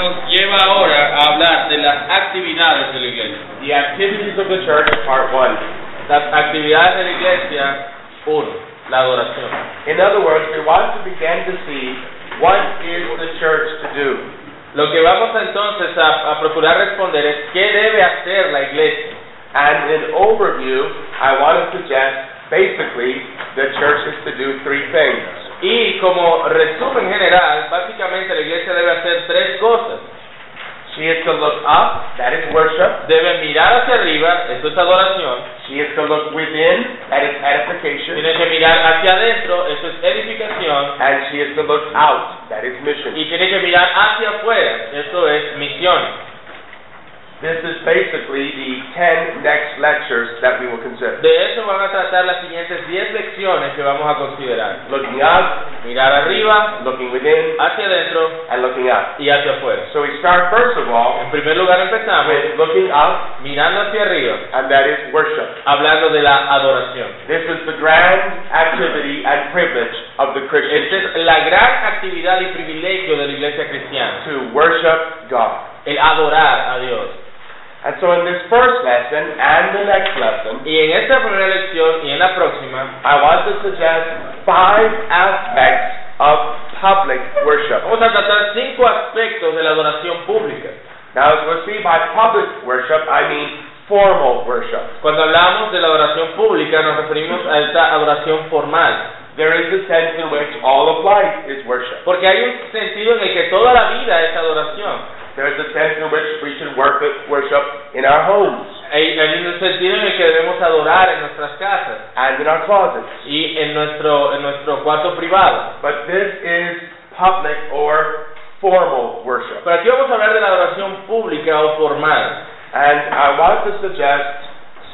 nos lleva ahora a hablar de las actividades de la iglesia. The activities of the church, part one. Las actividades de la iglesia, uno, la adoración. In other words, we want to begin to see what is the church to do. Lo que vamos entonces a, a procurar responder es qué debe hacer la iglesia. And in overview, I want to suggest basically the church is to do three things. Y como resumen general, básicamente la iglesia debe hacer tres cosas. She is to look up, that is worship. Debe mirar hacia arriba, esto es adoración. She is to look within, that is edification. Tiene que mirar hacia adentro, esto es edificación. And she is to look out, that is mission. Y tiene que mirar hacia afuera, esto es misión. This is basically the 10 next lectures that we will consider. De eso van a tratar las siguientes 10 lecciones que vamos a considerar. Looking up, Mirar arriba, looking within, hacia adentro and looking out. y hacia afuera. So we start first of all En primer lugar empezamos with looking up, mirando hacia arriba, and that is worship. hablando de la adoración. This is the grand activity and privilege of the Christian Esta es la gran actividad y privilegio de la iglesia cristiana, to worship God. el adorar a Dios. And so in this first lesson and the next lesson, Y en esta primera lección y en la próxima, I want to suggest five aspects of public worship. vamos a tratar cinco aspectos de la adoración pública. Now, as we'll see by public worship, I mean formal worship. Cuando hablamos de la adoración pública nos referimos a esta adoración formal, There is a sense in which all of life is worship. porque hay un sentido en el que toda la vida es adoración. There is a sense in which we should work worship in our homes hay un sentido en el que debemos adorar en nuestras casas and in our closets. y en nuestro, en nuestro cuarto privado. But this is public or formal worship. Pero aquí vamos a hablar de la adoración pública o formal. And I want to suggest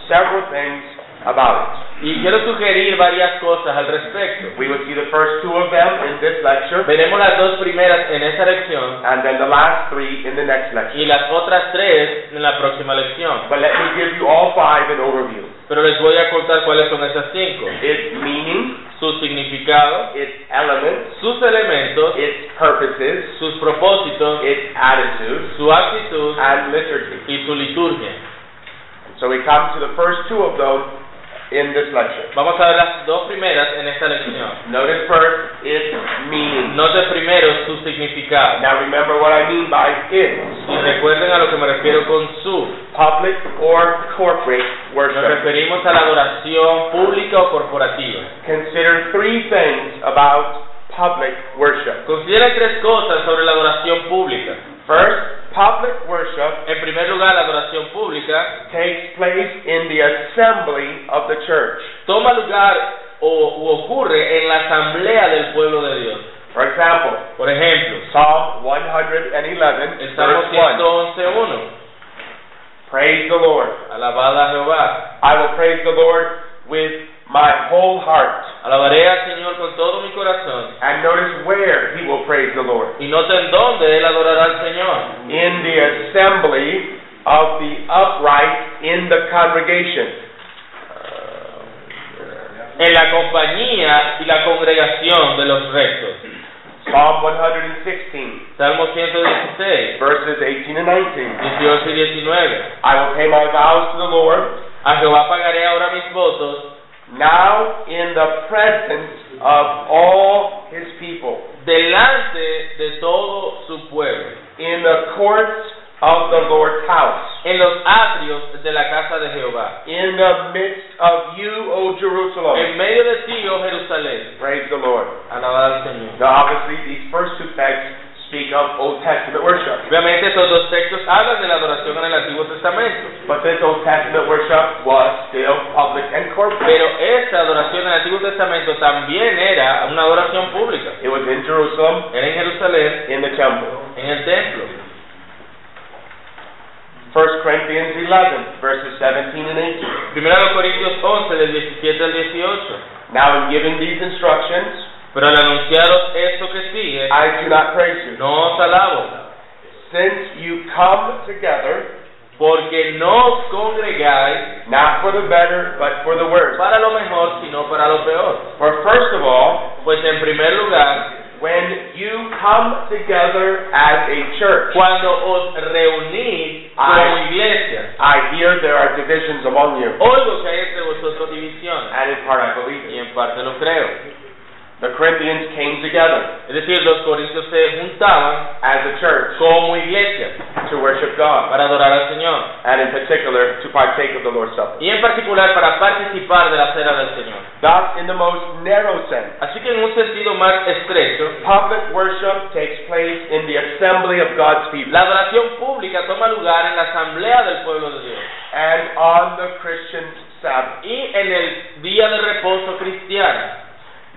several things about it. Y quiero sugerir varias cosas al respecto. We will see the first two of them in this lecture, Veremos las dos primeras en esta lección and then the last three in the next lecture. y las otras tres en la próxima lección. But let me give you all five in overview. Pero les voy a contar cuáles son esas cinco. Its meaning, Su significado, its elements, sus elementos, its purposes, sus propósitos, its attitudes, su actitud and liturgy. y su liturgia. So we come to the first two of those in this lecture. Vamos a ver las dos primeras en esta lección. Notice first its meaning. Note primero su significado. Now remember what I mean by its. Y recuerden a lo que me refiero con su. Public or corporate Nos worship. referimos a la adoración pública o corporativa. Consider three things about public worship. Considera tres cosas sobre la adoración pública. First, public worship En primer lugar, la adoración pública takes place in the assembly of the church. toma lugar o u ocurre en la asamblea del pueblo de Dios. For example, Por ejemplo, Psalm 111, el Salmo verse 1. 111.1. Praise the Lord. Alabada a Jehová. I will praise the Lord with my whole heart. Alabaré al Señor con todo mi corazón. And notice where he will praise the Lord. Y noten dónde él adorará al Señor. In the assembly of the upright in the congregation. En la compañía y la congregación de los rectos. Psalm 116, Salmo 116, verses 18 and 19. 18 y 19. I will pay my vows to the Lord A Jehová pagaré ahora mis votos now in the presence of all his people, delante de todo su pueblo, in the courts of the Lord's house, en los atrios de la casa de Jehová, in the midst of you, O Jerusalem. en medio de ti, oh Jerusalén. Praise the Lord. Alabada al Señor. Now, obviously, these first two texts speak of Old Testament worship. Obviamente estos dos textos hablan de la adoración en el Antiguo Testamento, But this Old Testament worship was still public and corporate. pero esta adoración en el Antiguo Testamento también era una adoración pública. It was in Jerusalem, Era en Jerusalén, in the temple. en el templo. 1 Corinthians 11, verses 17 and 18. Primero los Corintios 11, del 17 al 18. Now, in giving these instructions, Pero al anunciaros esto que sigue, I do not praise you. no os alabo, Since you come together, porque no os congregáis not for the better, but for the worse. para lo mejor, sino para lo peor. For first of all, Pues en primer lugar, when you come together as a church. cuando os reunís como Ay. iglesia. I hear there are divisions among you, Oigo que hay entre vosotros divisiones, and in part I believe y en parte lo creo. The Corinthians came together Es decir, los corintios se juntaban as a church como iglesia to worship God, para adorar al Señor. and in particular to partake of the Lord's Supper. Y en particular para participar de la cena del Señor. Thus, in the most narrow sense, Así que en un sentido más estrecho, public worship takes place in the assembly of God's people la adoración pública toma lugar en la asamblea del pueblo de Dios and on the Christian's Sabbath. y en el día de reposo cristiano.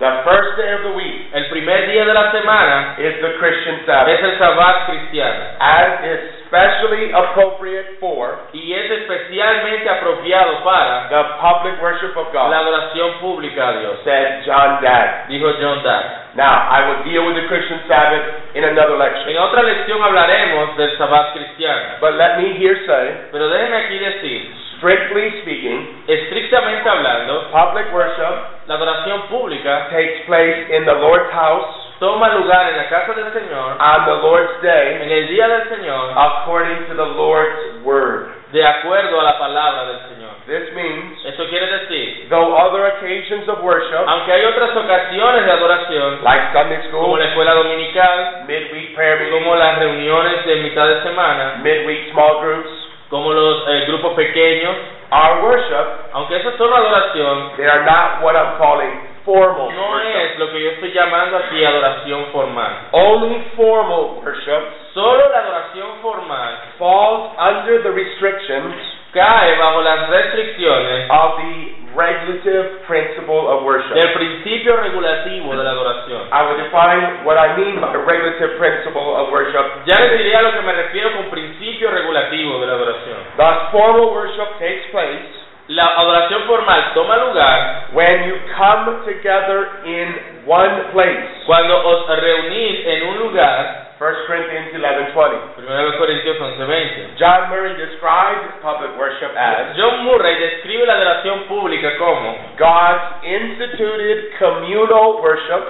The first day of the week El primer día de la semana is the Christian Sabbath, es el Sabbat cristiano as is specially appropriate for y es especialmente apropiado para the public worship of God. la adoración pública a Dios, said John Dagg. dijo John Dax. Now, I will deal with the Christian Sabbath in another lecture, En otra lección hablaremos del Sabbat cristiano, but let me here say, pero déjeme aquí decir, strictly speaking, estrictamente hablando, public worship la adoración pública takes place in the Lord's house toma lugar en la casa del Señor on the Lord's day en el día del Señor according to the Lord's word. de acuerdo a la palabra del Señor. This means, Eso quiere decir, though other occasions of worship, aunque hay otras ocasiones de adoración, like Sunday como school, la escuela dominical, midweek prayer como meetings, las reuniones de mitad de semana, midweek small groups, como los eh, grupos pequeños, our worship, aunque eso es solo adoración, they are not what I'm calling formal no worship. es lo que yo estoy llamando aquí adoración formal. Only formal worship Solo la adoración formal falls under the restrictions cae bajo las restricciones of the regulative principle of worship. del principio regulativo de la adoración. I will define what I mean by the regulative principle of worship. Ya les diré a lo que me refiero con principio regulativo de la adoración. Thus, formal worship takes place La adoración formal toma lugar when you come together in one place. cuando os reunís en un lugar, 1 Corinthians 11:20. 1 Corintios 11:20. John Murray describes public worship as John Murray describe la adoración pública como God's instituted communal worship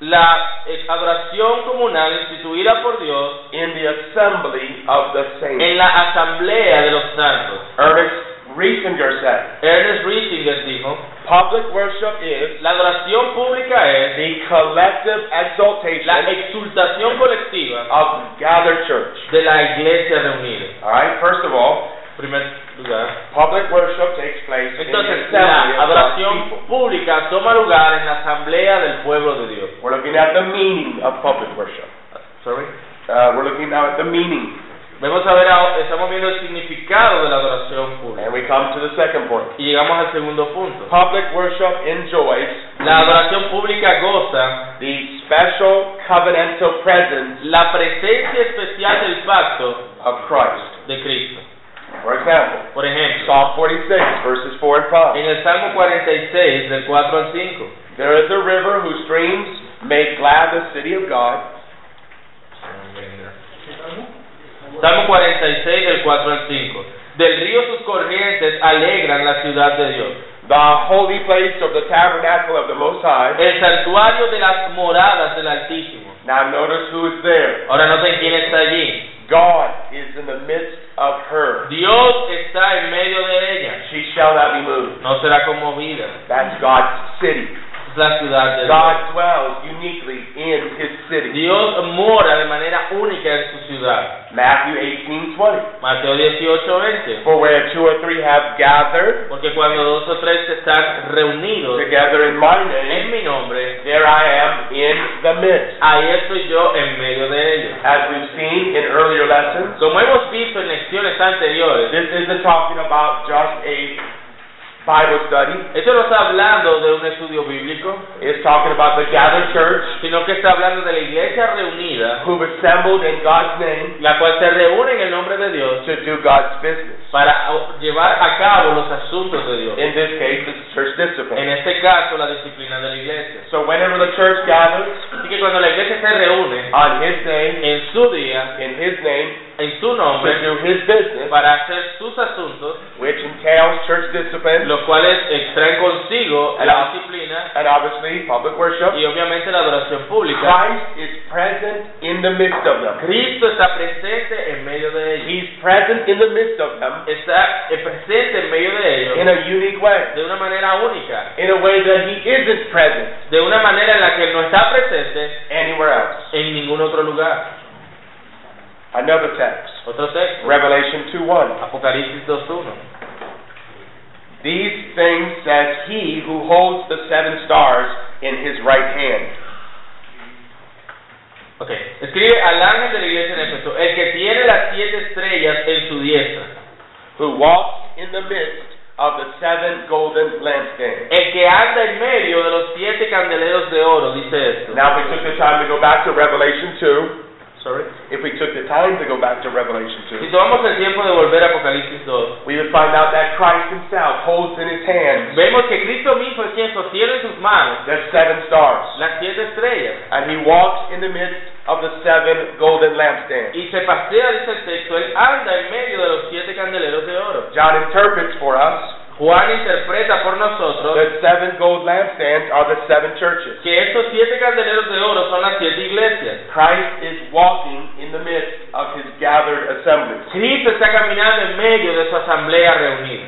la adoración comunal instituida por Dios in the assembly of the saints. en la asamblea de los santos. Ernest Riesinger said, Ernest Riesinger dijo, public worship is la adoración pública es the collective exaltation la exultación colectiva of gathered church. de la iglesia reunida. All right, first of all, primer lugar, public worship takes place in the la adoración pública toma lugar en la asamblea del pueblo de Dios. We're looking at the meaning of public worship. Sorry. Uh, we're looking now at the meaning. Vamos a ver, ahora- estamos viendo el significado de la adoración pública. And we come to the second point. Y llegamos al segundo punto. Public worship enjoys La adoración pública goza the special covenantal presence la presencia especial del pacto of Christ. de Cristo. For example, Por ejemplo, Psalm 46, verses 4 and 5. en el Salmo 46, del 4 al 5. There is a river whose streams make glad the city of God. Salmo 46, del 4 al 5. Del río sus corrientes alegran la ciudad de Dios. The holy place of the tabernacle of the Most High. El santuario de las moradas del Altísimo. Now notice who is there. Ahora noten quién está allí. God is in the midst of her. Dios está en medio de ella. She shall not be moved. No será conmovida. That's God's city. La ciudad de Dios. God dwells uniquely in his city. Dios mora de manera única en su ciudad. Matthew 18, 20. Mateo 18, 20. For where two or three have gathered Porque cuando dos o tres están reunidos together in my name, en mi nombre, there I am in the midst. ahí estoy yo en medio de ellos. As we've seen in earlier lessons, Como hemos visto en lecciones anteriores, this isn't talking about just a Bible study. esto no está hablando de un estudio bíblico, It's talking about the gathered church sino que está hablando de la iglesia reunida, who've assembled in God's name la cual se reúne en el nombre de Dios to do God's business. para llevar a cabo los asuntos de Dios. In this case, it's church En discipline. este caso, la disciplina de la iglesia. So whenever the church gathers Así que cuando la iglesia se reúne on His name, en su día, in His name, en su to nombre, do His business, para hacer sus asuntos, which entails church discipline, lo los cuales extraen consigo la And- disciplina and obviously public worship. y obviamente la adoración pública. Christ is present in the midst of them. Cristo está presente en medio de ellos. He's present in the midst of them Está presente en medio de ellos in a unique way, de una manera única, in a way that he isn't present de una manera en la que Él no está presente anywhere else. en ningún otro lugar. Another text, Otro texto, Revelation 2:1. Apocalipsis 2.1. These things says he who holds the seven stars in his right hand. Ok, escribe al ángel de la iglesia en Éfeso, el que tiene las siete estrellas en su diestra, who walks in the midst of the seven golden lampstands. el que anda en medio de los siete candeleros de oro, dice esto. Now, if we took the time to go back to Revelation 2, Sorry. if we took the time to go back to Revelation Si 2, tomamos el tiempo de volver a Apocalipsis 2, we would find out that Christ himself holds in his hands vemos que Cristo mismo es quien sostiene en sus manos the seven stars, las siete estrellas and he walks in the midst of the seven golden lampstands. y se pasea, dice el texto, él anda en medio de los siete candeleros de oro. John interprets for us Juan interpreta por nosotros the seven gold lampstands are the seven churches. que estos siete candeleros de oro son las siete iglesias. Christ is walking in the midst of his gathered assemblies. Cristo está caminando en medio de su asamblea reunida.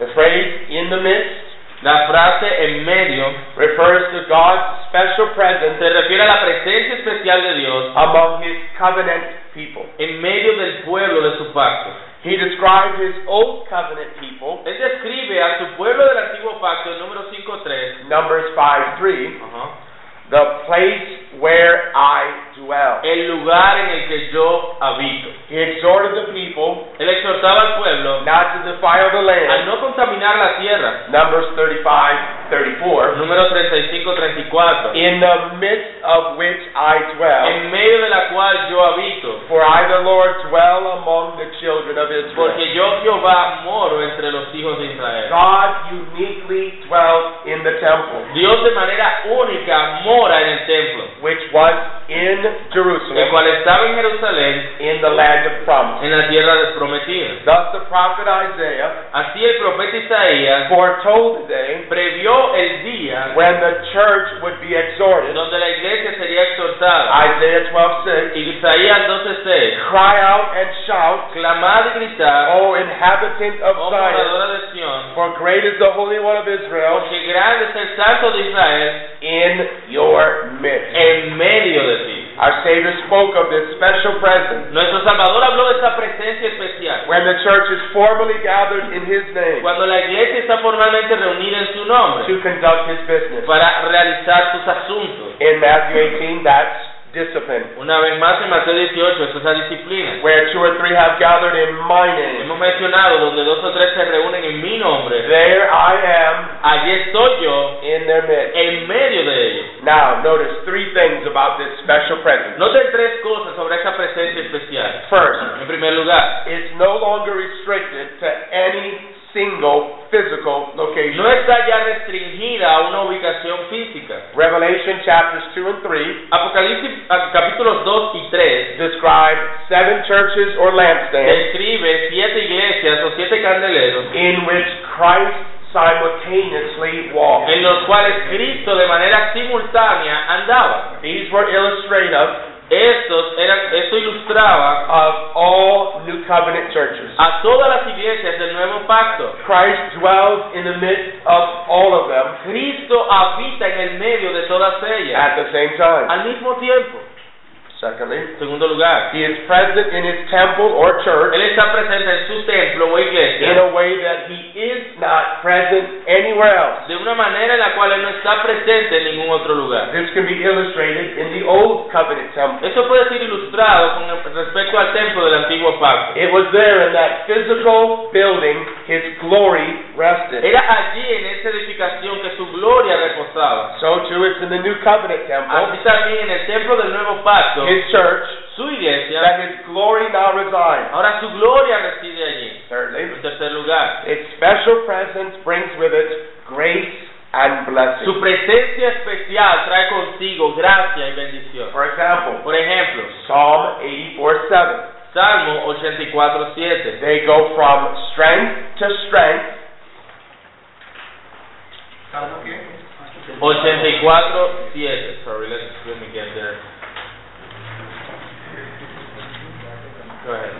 The phrase in the midst La frase en medio refers to God's special presence se refiere a la presencia especial de Dios among his covenant people. en medio del pueblo de su pacto. He described his old covenant people, Él describe a su pueblo del antiguo pacto, el número 5.3, Numbers 5 3, the place where I dwell. el lugar en el que yo habito. He exhorted the people Él exhortaba al pueblo not to defile the a land. no contaminar la tierra. Numbers 35 34, Número 35-34. in the midst of which I dwell. En medio de la cual yo habito. For I, the Lord, dwell among the children of Israel. Porque yo Jehová moro entre los hijos de Israel. God uniquely dwelt in the temple, Dios de manera única mora en el templo, which was in el Jerusalem, cual estaba en Jerusalén, in the land of promise. en la tierra prometida. Thus the prophet Isaiah Así el profeta Isaías foretold the day previó el día when the church would be exhorted. donde la iglesia sería exhortada. Isaiah 12:6. Isaías 12:6. Cry out and shout, Clamad y gritad, O inhabitant of oh Zion, moradora de Sión, for great is the Holy One of Israel porque grande es el santo de Israel in your midst. en medio de ti. Our Savior spoke of this special presence Nuestro Salvador habló de esa presencia especial. when the church is formally gathered in His name Cuando la iglesia está formalmente reunida en su nombre to conduct His business. para realizar sus asuntos. In Matthew 18, that's discipline. Una vez más en Mateo 18, eso es la disciplina. Where two or three have gathered in my name, Hemos mencionado donde dos o tres se reúnen en mi nombre. there I am Allí estoy yo in their midst. en medio de ellos. Now, notice three things about this special presence. Noten tres cosas sobre esa presencia especial. First, En primer lugar, it's no longer restricted to any single physical location. no está ya restringida a una ubicación física. Revelation chapters 2 and 3 Apocalipsis ah, capítulos 2 y 3 describe seven churches or lampstands describe siete iglesias o siete candeleros in which Christ simultaneously walked. en los cuales Cristo de manera simultánea andaba. These were illustrative Estos eran, esto ilustraba of all New Covenant churches. a todas las iglesias del nuevo pacto. Christ dwells in the midst of all of them Cristo habita en el medio de todas ellas at the same time. al mismo tiempo. Secondly, segundo lugar, he is present in his temple or church Él está presente en su templo o in iglesia a way that he is not present anywhere else. de una manera en la cual Él no está presente en ningún otro lugar. This can be illustrated in the Old Covenant temple. Eso puede ser ilustrado con respecto al templo del antiguo pacto. It was there in that physical building his glory rested. Era allí en esa edificación que su gloria reposaba. So too it's in the New Covenant temple, Así también en el templo del nuevo pacto, his church, su iglesia, that his glory now resides. ahora su gloria reside allí. Thirdly, En tercer lugar, its special presence brings with it grace and blessing. su presencia especial trae consigo gracia y bendición. For example, Por ejemplo, Psalm 84 7. Salmo 84:7. They go from strength to strength, ¿Salmo qué? 84, 7. Sorry, let's, let me get there. Go ahead.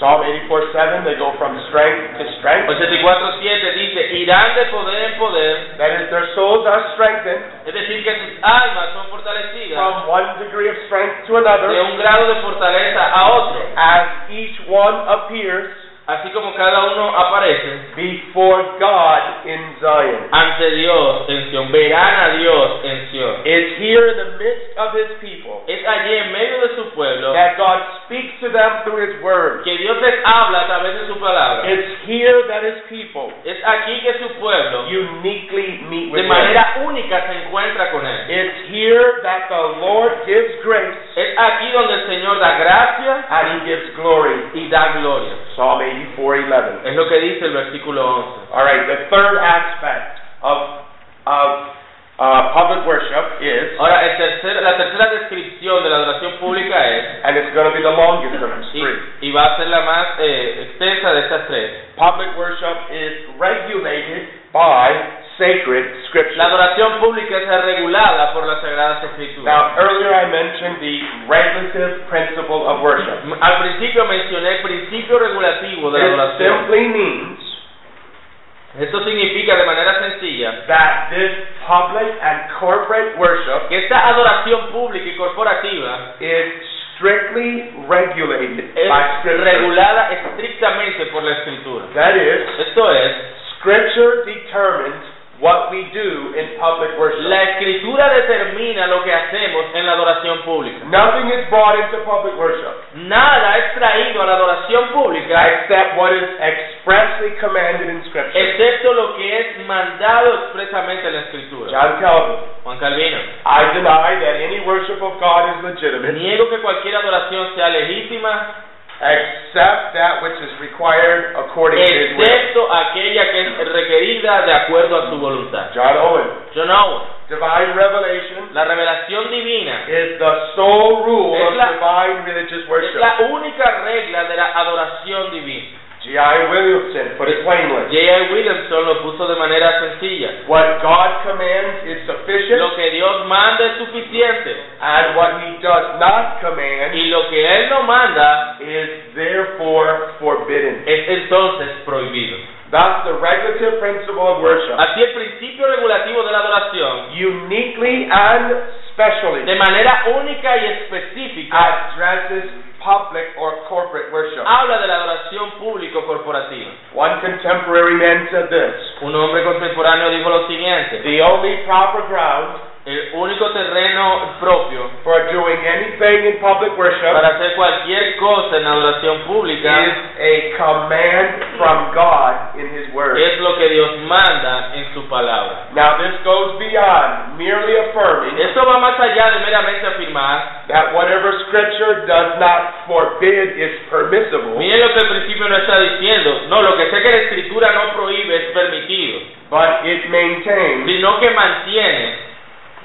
Psalm 84 7, they go from strength to strength. 84, 7 dice, irán de poder en poder, That is, their souls are strengthened es decir, que sus almas son fortalecidas from one degree of strength to another. de un grado de fortaleza a otro, as each one appears así como cada uno aparece before God in Zion. ante Dios en Sion, verán a Dios en Sion. It's here in the midst of His people Es allí en medio de su pueblo that God speaks to them through His Word. que Dios les habla a través de su palabra. It's here that His people Es aquí que su pueblo uniquely meet with de Him. manera única se encuentra con Él. It's here that the Lord gives grace Es aquí donde el Señor da gracia and He gives glory. y da gloria. Psalm 84:11. Es lo que dice el versículo 11. All right, the third aspect of of uh, public worship is, Ahora, el tercer- la tercera descripción de la adoración pública es, and it's going to be the longest of the y, three. y va a ser la más eh, extensa de estas tres, Public worship is regulated by sacred la scripture. adoración pública es regulada por las Sagradas Escrituras. Now, earlier I mentioned the regulative principle of worship. Al principio mencioné el principio regulativo de la It adoración. simply means Esto significa de manera sencilla that this public and corporate worship que esta adoración pública y corporativa is strictly regulated by es scripture. regulada estrictamente por la Escritura. That is, Esto es, scripture determines what we do in public worship. la Escritura determina lo que hacemos en la adoración pública. Nothing is brought into public worship Nada es traído a la adoración pública except what is expressly commanded in scripture. excepto lo que es mandado expresamente en la Escritura. John Calvin. Juan Calvino. I deny that any worship of God is legitimate Niego que cualquier adoración sea legítima, except that which is required according to his will. excepto aquella que es requerida de acuerdo a su voluntad. John Owen. John Owen. Divine revelation La revelación divina is the sole rule Es of la- divine religious es worship. la única regla de la adoración divina. G.I. Williamson put it plainly. J.I. Williamson lo puso de manera sencilla. What God commands is sufficient, Lo que Dios manda es suficiente and what he does not command y lo que Él no manda is therefore forbidden. es entonces prohibido. Thus, the regulative principle of worship, Así el principio regulativo de la adoración, uniquely and specially, de manera única y específica, addresses public or corporate worship. habla de la adoración público corporativa. One contemporary man said this Un hombre contemporáneo dijo lo siguiente, The only proper ground el único terreno propio for doing anything in public worship para hacer cualquier cosa en adoración pública is a command from God in His Word. es lo que Dios manda en su palabra. Now, this goes beyond merely affirming Esto va más allá de meramente afirmar, that whatever Scripture does not forbid is permissible, miren lo que el principio no está diciendo, no, lo que sé que la escritura no prohíbe es permitido, but it maintains sino que mantiene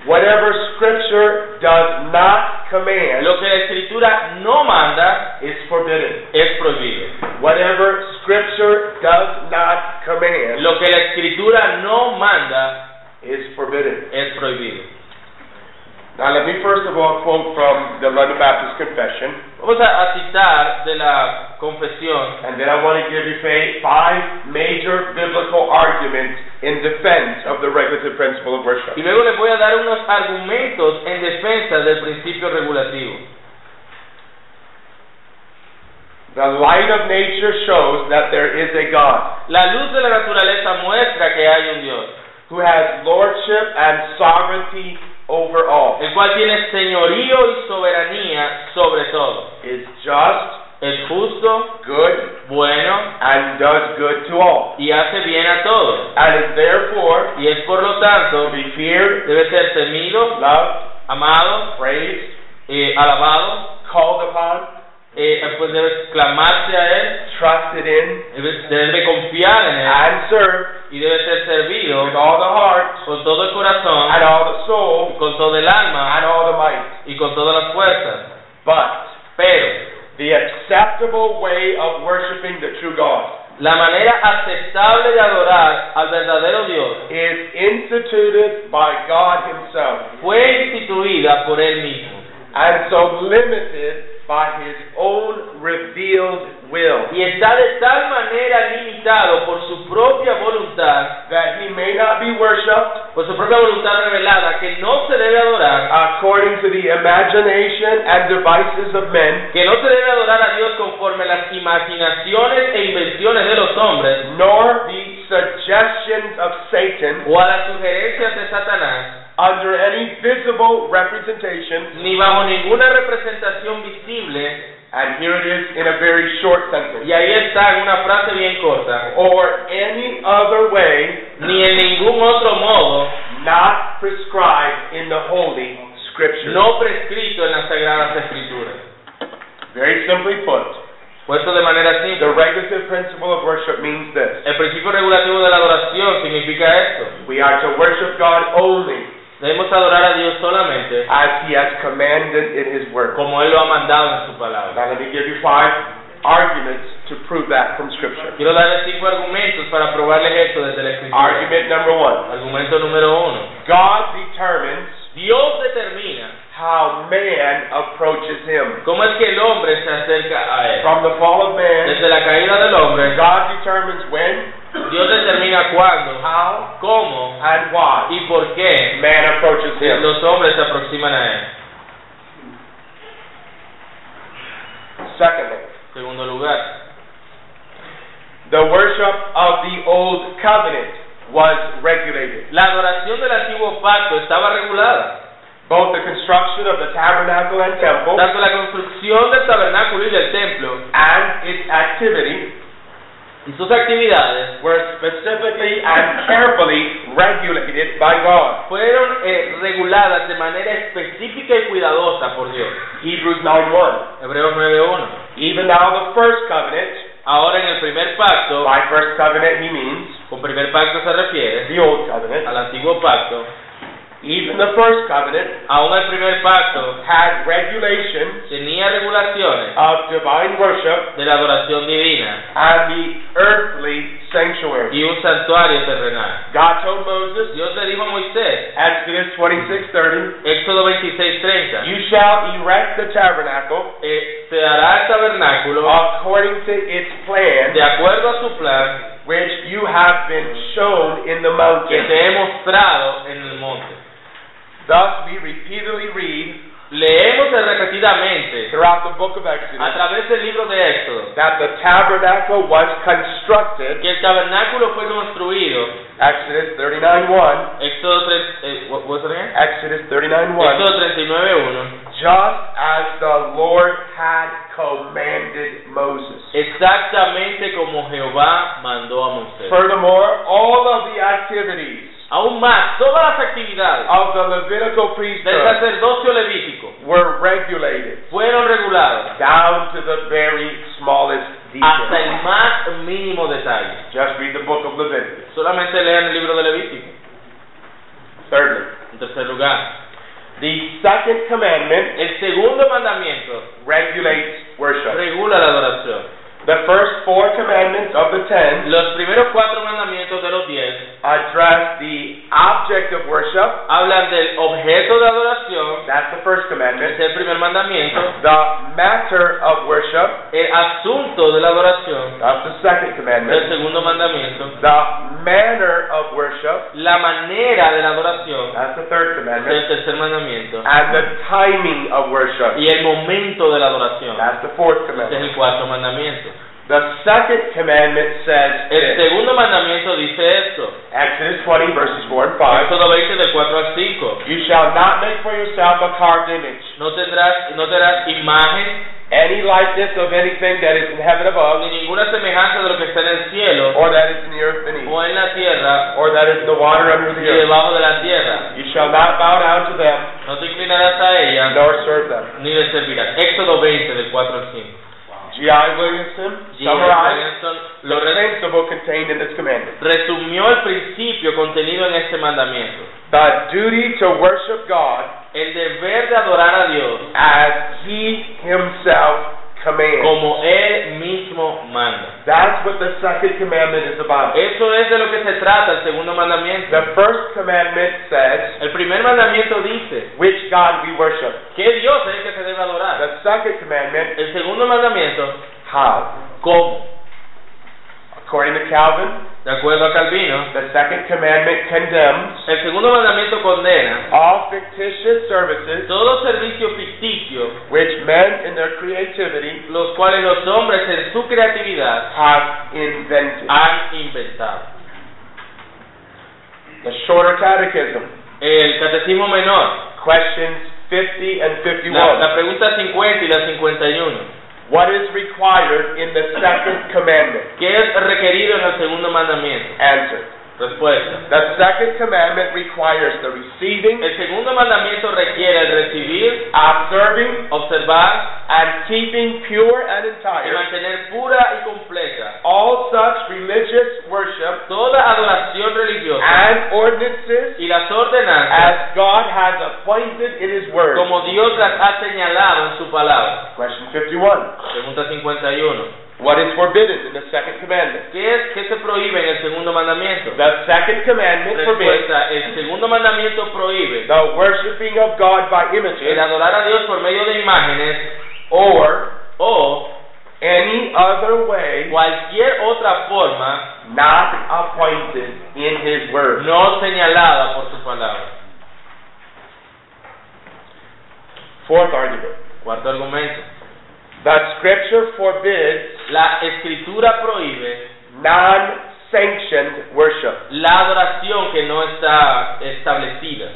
whatever Scripture does not command lo que la escritura no manda is forbidden. es prohibido. Whatever Scripture does not command Lo que la escritura no manda is forbidden. es prohibido. Now, let me first of all quote from the London Baptist Confession, Vamos a, citar de la confesión and then I want to give you five major biblical arguments in defense of the regulative principle of worship. y luego les voy a dar unos argumentos en defensa del principio regulativo. The light of nature shows that there is a God La luz de la naturaleza muestra que hay un Dios, who has lordship and sovereignty over all, el cual tiene señorío y soberanía sobre todo. is just, Es justo, good, bueno and does good to all, y hace bien a todos. and is therefore Y es por lo to tanto, be feared, debe ser temido, loved, amado, praised, eh, alabado, called upon, eh, pues debe clamarse a Él, trusted in, debe, debe confiar en Él and served y debe ser servido with all the heart, con todo el corazón, and all the soul, con todo el alma and all the might. y con todas las fuerzas. But Pero the acceptable way of worshiping the true God La manera aceptable de adorar al verdadero Dios is instituted by God Himself fue instituida por Él mismo and so limited by His own revealed will y está de tal manera limitado por su propia voluntad, that He may not be worshiped por su propia voluntad revelada, que no se debe adorar, according to the imagination and devices of men, que no se debe adorar a Dios conforme las imaginaciones e invenciones de los hombres nor the suggestions of Satan o a las sugerencias de Satanás, under any visible representation. ni bajo ninguna representación visible, And here it is in a very short sentence. y ahí está en una frase bien corta, Or any other way ni en ningún otro modo not prescribed in the Holy Scriptures. no prescrito en las Sagradas Escrituras. Very simply put, Puesto de manera the simple, regulative principle of worship means this. el principio regulativo de la adoración significa esto. We are to worship God only Debemos adorar a Dios solamente as He has commanded in His Word. como Él lo ha mandado en su palabra. Now let me give you five arguments to prove that from Scripture. Quiero darle cinco argumentos para probarles esto desde la Escritura. Argument number one. Argumento número uno. God determines Dios determina how man approaches Him. cómo es que el hombre se acerca a Él. From the fall of man, Desde la caída del hombre, God determines when, Dios determina cuándo, how, cómo and why y por qué man approaches Him. los hombres se aproximan a Él. Secondly, Segundo lugar, the worship of the Old Covenant was regulated. la adoración del antiguo pacto estaba regulada. Both the construction of the tabernacle and temple Tanto la construcción del tabernáculo y del templo and its activity y sus actividades were specifically and carefully regulated by God. fueron eh, reguladas de manera específica y cuidadosa por Dios. Hebrews 9:1. Hebreos 9.1. Even now the first covenant, Ahora en el primer pacto, by first covenant he means con primer pacto se refiere the old covenant. al antiguo pacto, Even the first covenant aún el primer pacto had regulations tenía regulaciones of divine worship de la adoración divina and the earthly sanctuary. y un santuario terrenal. God told Moses, Dios le dijo a Moisés, Exodus 26:30, Éxodo 26.30, you shall erect the tabernacle eh, se hará el tabernáculo according to its plan, de acuerdo a su plan which you have been shown in the mountain. que te he mostrado en el monte. Thus we repeatedly read Leemos repetidamente throughout the book of a Exodus través del libro de Éxodo that the tabernacle was constructed, que el tabernáculo fue construido. Exodus 39:1, Éxodo 3, eh, what was it again? Exodus 39:1, Éxodo 39.1 just as the Lord had commanded Moses. Exactamente como Jehová mandó a Moisés. Furthermore, all of the activities Aún más, todas las actividades of the Levitical del priesthood sacerdocio levítico were regulated fueron reguladas down to the very smallest hasta detail. el más mínimo detalle. Just read the book of Leviticus. Solamente lean el libro de Levítico. Thirdly, En tercer lugar, the second commandment el segundo mandamiento regulates worship. regula la adoración. The first four commandments of the ten Los primeros cuatro mandamientos de los diez address the object of worship. hablan del objeto de adoración, That's the first es commandment. el primer mandamiento, The matter of worship. el asunto de la adoración, That's the second el commandment. segundo mandamiento, The manner of worship. la manera de la adoración, That's the third el commandment. tercer mandamiento, And the timing of worship. y el momento de la adoración, That's the fourth este es commandment. el cuarto mandamiento. The second commandment says El this. segundo mandamiento dice esto, Exodus 20 verses 4 and 5. Éxodo 20 del 4 al 5, You shall not make for yourself a carved image, no tendrás, no tendrás imagen any likeness of anything that is in heaven above, ni ninguna semejanza de lo que está en el cielo or that is in the earth beneath, o en la tierra or that is in the water under the earth. debajo de la tierra. You shall not bow down to them, No te inclinarás a ella nor serve them. ni le servirás. Éxodo 20 del 4 al 5. G.I. Williamson G. summarized Williamson the principle contained in this commandment. resumió el principio contenido en este mandamiento. The duty to worship God El deber de adorar a Dios as He Himself commands. como Él mismo manda. That's what the second commandment is about. Eso es de lo que se trata el segundo mandamiento. The first commandment says, El primer mandamiento dice which God we worship. que Dios es el que se debe adorar. The second commandment, El segundo mandamiento, how? ¿cómo? According to Calvin, De acuerdo a Calvino, the second commandment condemns el segundo mandamiento condena all fictitious services todo servicio ficticio, which men in their creativity los cuales los hombres en su creatividad have invented. han inventado. The Shorter Catechism, El catecismo menor, questions 50 and la, 51. la pregunta 50 y la 51. What is required in the second commandment? ¿Qué es requerido en el segundo mandamiento? Answer. Respuesta. The second commandment requires the receiving, El segundo mandamiento requiere el recibir, observing, observar and keeping pure and y entire mantener pura y completa all such religious worship toda adoración religiosa and ordinances y las ordenanzas as God has appointed in His Word. como Dios las ha señalado en su palabra. Question 51. Pregunta 51. What is forbidden in the second commandment? ¿Qué es qué se prohíbe en el segundo mandamiento? The second commandment forbids el segundo mandamiento prohíbe the worshiping of God by el images adorar a Dios por medio de imágenes or o any other way cualquier otra forma not appointed in His Word. no señalada por su palabra. Fourth argument. Cuarto argumento. The Scripture forbids La escritura prohíbe non-sanctioned worship. la adoración que no está establecida.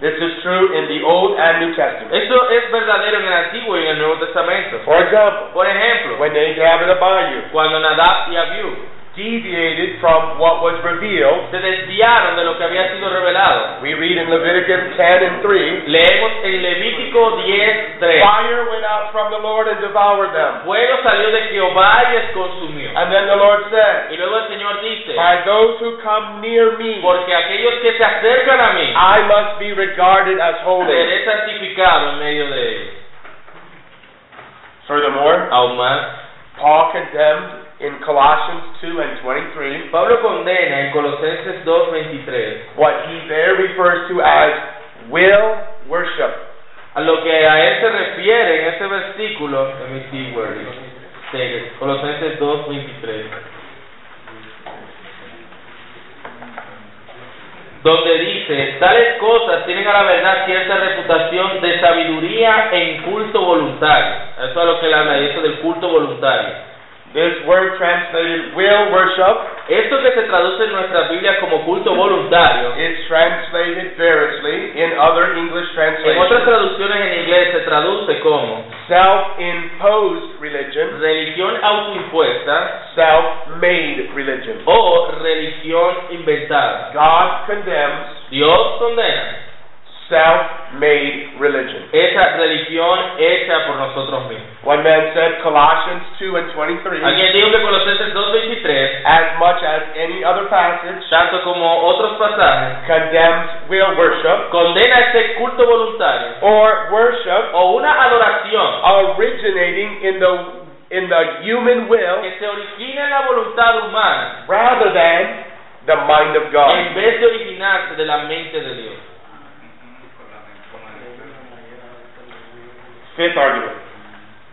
This is true in the Old and New Testament. Esto es verdadero en el Antiguo y en el Nuevo Testamento. For example, Por ejemplo, when Nadab and Abihu cuando Nadab y Abiú deviated from what was revealed, se desviaron de lo que había sido revelado. we read in Leviticus 10 and 3, Leemos en Levítico 10, 3. fire went out from the Lord and devoured them. Fuego salió de Jehová y les consumió. And then the Lord said, Y luego el Señor dice, By those who come near me, porque aquellos que se acercan a mí, I must be regarded as holy. seré santificado en medio de ellos. Furthermore, Aún más, Paul condemned in Colossians 2 and 23 Pablo condena en Colosenses 2.23 what he there refers to as will worship. a lo que a él se refiere en ese versículo, let me see where it stated, Colosenses 2.23 donde dice, tales cosas tienen a la verdad cierta reputación de sabiduría en culto voluntario. Eso es lo que él habla, y eso del culto voluntario. This word translated will worship Esto que se traduce en nuestras Biblias como culto voluntario, is translated variously in other English en otras translations. traducciones en inglés se traduce como Self-imposed religion, religión autoimpuesta self-made religion. o religión inventada. God condemns Dios condena self-made religion. esa religión hecha por nosotros mismos. One man said Colossians 2 and 23, Alguien dijo que Colosenses 2.23, as much as any other passage, tanto como otros pasajes, condemns will worship condena ese culto voluntario or worship o una adoración originating in the in the human will que se origina en la voluntad humana rather than the mind of God. en vez de originarse de la mente de Dios. Fifth argument.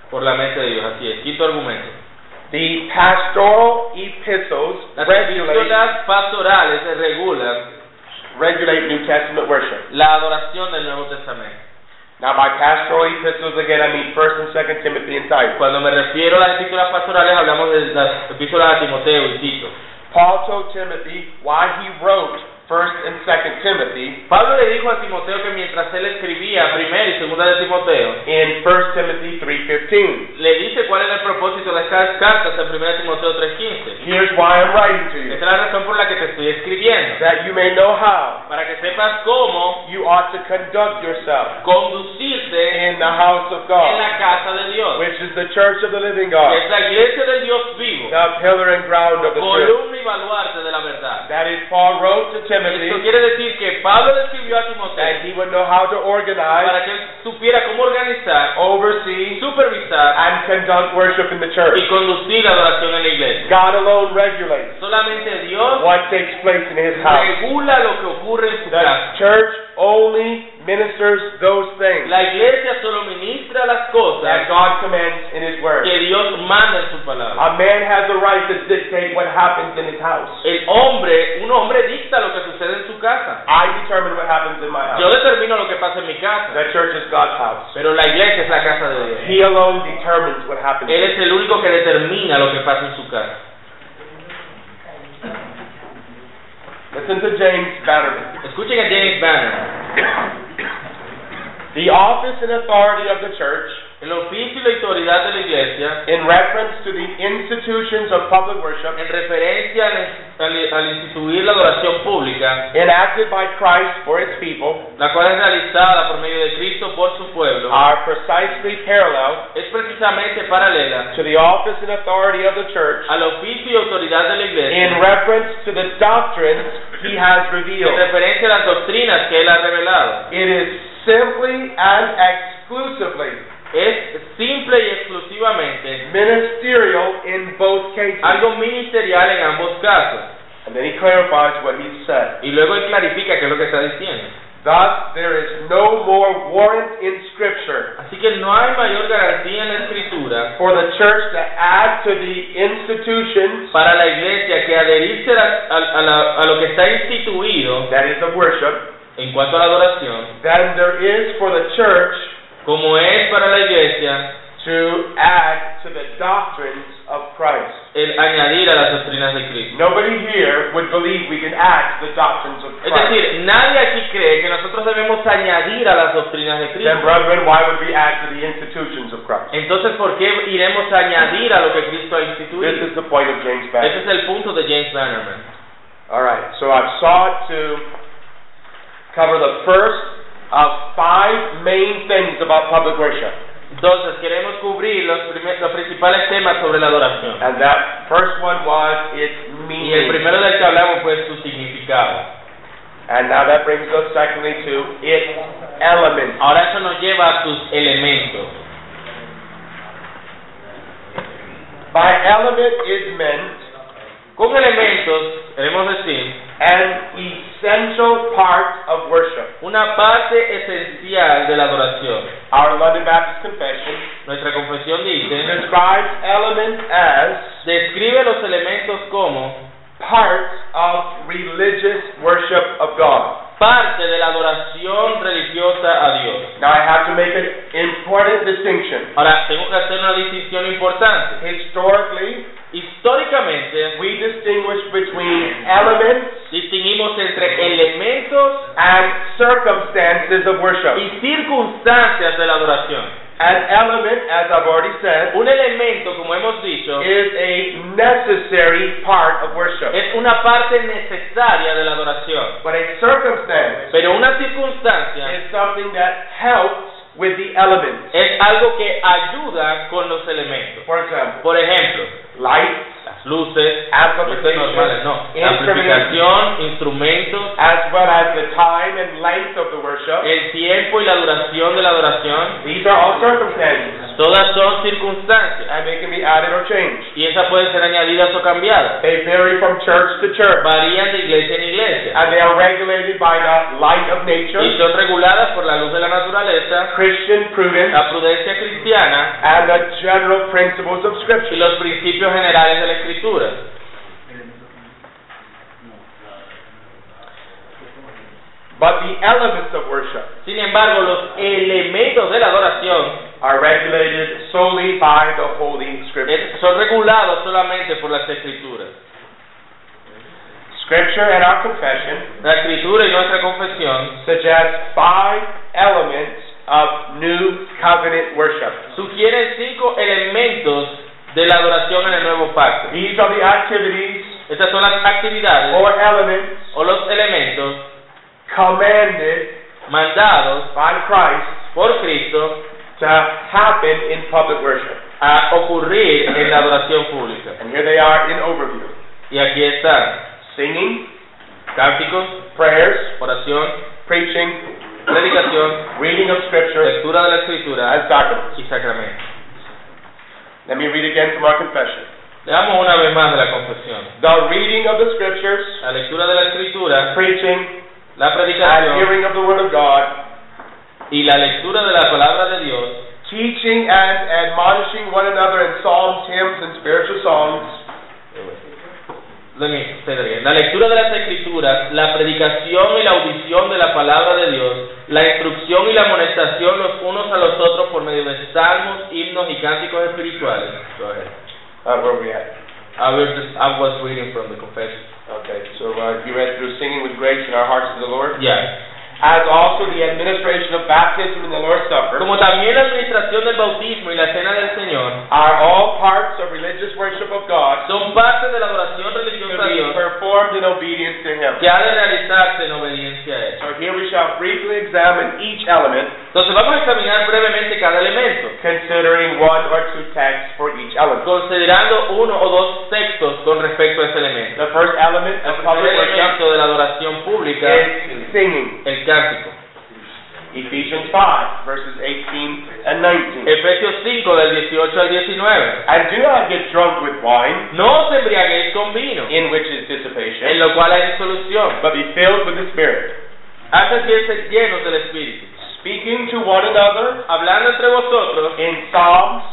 Por la mente de Dios, así es. Quinto argumento. The pastoral epistles Las regulate, epístolas pastorales regulan regulate New Testament worship. la adoración del Nuevo Testamento. Now, by pastoral epistles, again, I mean 1st and 2nd Timothy and Titus. Cuando me refiero a las epístolas pastorales, hablamos de las epístolas a Timoteo y Tito. Paul told Timothy why he wrote 1st and 2nd Timothy Pablo le dijo a Timoteo que mientras él escribía primera y segunda de Timoteo, in 1 Timothy 3.15. le dice cuál era el propósito de estas cartas en 1 Timoteo 3.15. Here's why I'm writing to you, es la razón por la que te estoy escribiendo. that you may know how Para que sepas cómo you ought to conduct yourself conducirte in the house of God. en la casa de Dios. which is the church of the living God, es la iglesia del Dios vivo, the pillar and ground of the truth. columna y baluarte de la verdad. That is, Paul wrote to Timothy Esto quiere decir que Pablo le escribió a that Timoteo he would know how to organize, para que él supiera cómo organizar, oversee, supervisar and conduct worship in the church. y conducir la adoración en la iglesia. God alone regulates Solamente Dios what takes place in his house. regula lo que ocurre en su The casa. church only ministers those things La iglesia solo ministra las that cosas God commands in his word. que Dios manda en su palabra. A man has the right to dictate what happens in his house. El hombre, un hombre dicta lo que sucede en su casa. I determine what happens in my Yo house. determino lo que pasa en mi casa, The church is God's house. pero la iglesia es la casa de Dios. He alone determines what happens. Él es el único que determina lo que pasa en su casa. Listen to James Bannerman. Escuchen a James Banner. The office and authority of the church El oficio y la autoridad de la iglesia, in reference to the institutions of public worship en referencia al, al- al instituir la adoración pública, enacted by Christ for its people la cual es realizada por medio de Cristo por su pueblo, are precisely parallel es precisamente paralela to the office and authority of the church al oficio y autoridad de la iglesia in reference to the doctrines he has revealed en referencia a las doctrinas que él ha revelado. It is simply and exclusively Es simple y exclusivamente ministerial in both cases. algo ministerial en ambos casos. And then he clarifies what he said. Y luego él clarifica qué es lo que está diciendo. Thus, there is no more warrant in Scripture Así que no hay mayor garantía en la escritura for the church to add to the institutions para la iglesia que adherirse a, a- a la- a lo que está instituido that is of worship en cuanto a la adoración, than there is for the church como es para la iglesia to add to the doctrines of Christ. el añadir a las doctrinas de Cristo. Nobody here would believe we can add to the doctrines of Christ. Es decir, nadie aquí cree que nosotros debemos añadir a las doctrinas de Cristo. Then, brethren, why would we add to the institutions of Christ? Entonces, ¿por qué iremos a añadir a lo que Cristo ha This is the point of James Ese Banner. es el punto de James Bannerman. All right, so I've sought to cover the first of five main things about public worship. Entonces, queremos cubrir los, los principales temas sobre la adoración. And that first one was its Y el meaning. primero del que hablamos fue su significado. And now that brings us secondly to its elements. Ahora eso nos lleva a sus elementos. By element is meant Con elementos, queremos decir, an essential part of worship. una parte esencial de la adoración. Our London Baptist Confession Nuestra confesión dice, describes elements as describe los elementos como parts of religious worship of God. Parte de la adoración religiosa a Dios. Now I have to make an important distinction. Ahora, tengo que hacer una distinción importante. Historically, Históricamente, we distinguish between elements distinguimos entre elementos and circumstances of worship. y circunstancias de la adoración. An element, as I've already said, Un elemento, como hemos dicho, is a necessary part of worship. es una parte necesaria de la adoración. But a circumstance Pero una circunstancia is something that helps with the elements. es algo que ayuda con los elementos. For example, Por ejemplo, lights, las luces, luces amplification, normales, no, instruments, amplificación, instrumentos, as well as the time and length of the worship. el tiempo y la duración de la adoración, These are all circumstances, todas son circunstancias. And they can be added or changed. y esas pueden ser añadidas o cambiadas. They vary from church to church, Varían de iglesia en iglesia. And they are regulated by the light of y nature, son reguladas por la luz de la naturaleza, Christian prudence, la prudencia cristiana and the general principles of y Scripture. los principios generales de la escritura. But the elements of worship Sin embargo, los elementos de la adoración are regulated solely by the Holy Scripture. eh, son regulados solamente por las escrituras. Scripture and our confession La escritura y nuestra confesión suggest five elements of New Covenant worship. sugieren cinco elementos de la adoración en el nuevo pacto. These are the activities Estas son las actividades or elements o los elementos commanded mandados by Christ por Cristo to happen in public worship. a ocurrir en la adoración pública. And here they are in overview. Y aquí están Singing, cánticos, prayers, oración, preaching, predicación, reading of Scripture, lectura de la escritura and sacraments. y sacramento. Let me read again from our confession. Leamos una vez más de la confesión. The reading of the Scriptures, La lectura de la escritura, preaching, la and predicación hearing of the Word of God, y la lectura de la palabra de Dios, teaching and admonishing one another in psalms, hymns, and spiritual songs, La lectura de las escrituras, la predicación y la audición de la palabra de Dios, la instrucción y la amonestación los unos a los otros por medio de salmos, himnos y cánticos espirituales. Go ahead. uh, where we at? I was, just, I was reading from the confession. Okay, so uh, you read through singing with grace in our hearts to the Lord, Yeah. As also the administration of baptism and the Lord's Supper Como también la administración del bautismo y la cena del Señor are all parts of religious worship of God son parte de la adoración religiosa a Dios performed in obedience to Him. que ha de realizarse en obediencia a Él. So here we shall briefly examine each element, Entonces vamos a examinar brevemente cada elemento, considering one or two texts for each element. considerando uno o dos textos con respecto a ese elemento. The first element El of public primer elemento de la adoración pública is singing. el cántico. Ephesians 5, verses 18 and 19. Efesios 5 del 18 al 19. And do not get drunk with wine, No os embriaguéis con vino, in which is dissipation. en lo cual hay disolución. but be filled with the Spirit, Haced bien ser llenos del Espíritu, speaking to one another hablando entre vosotros in psalms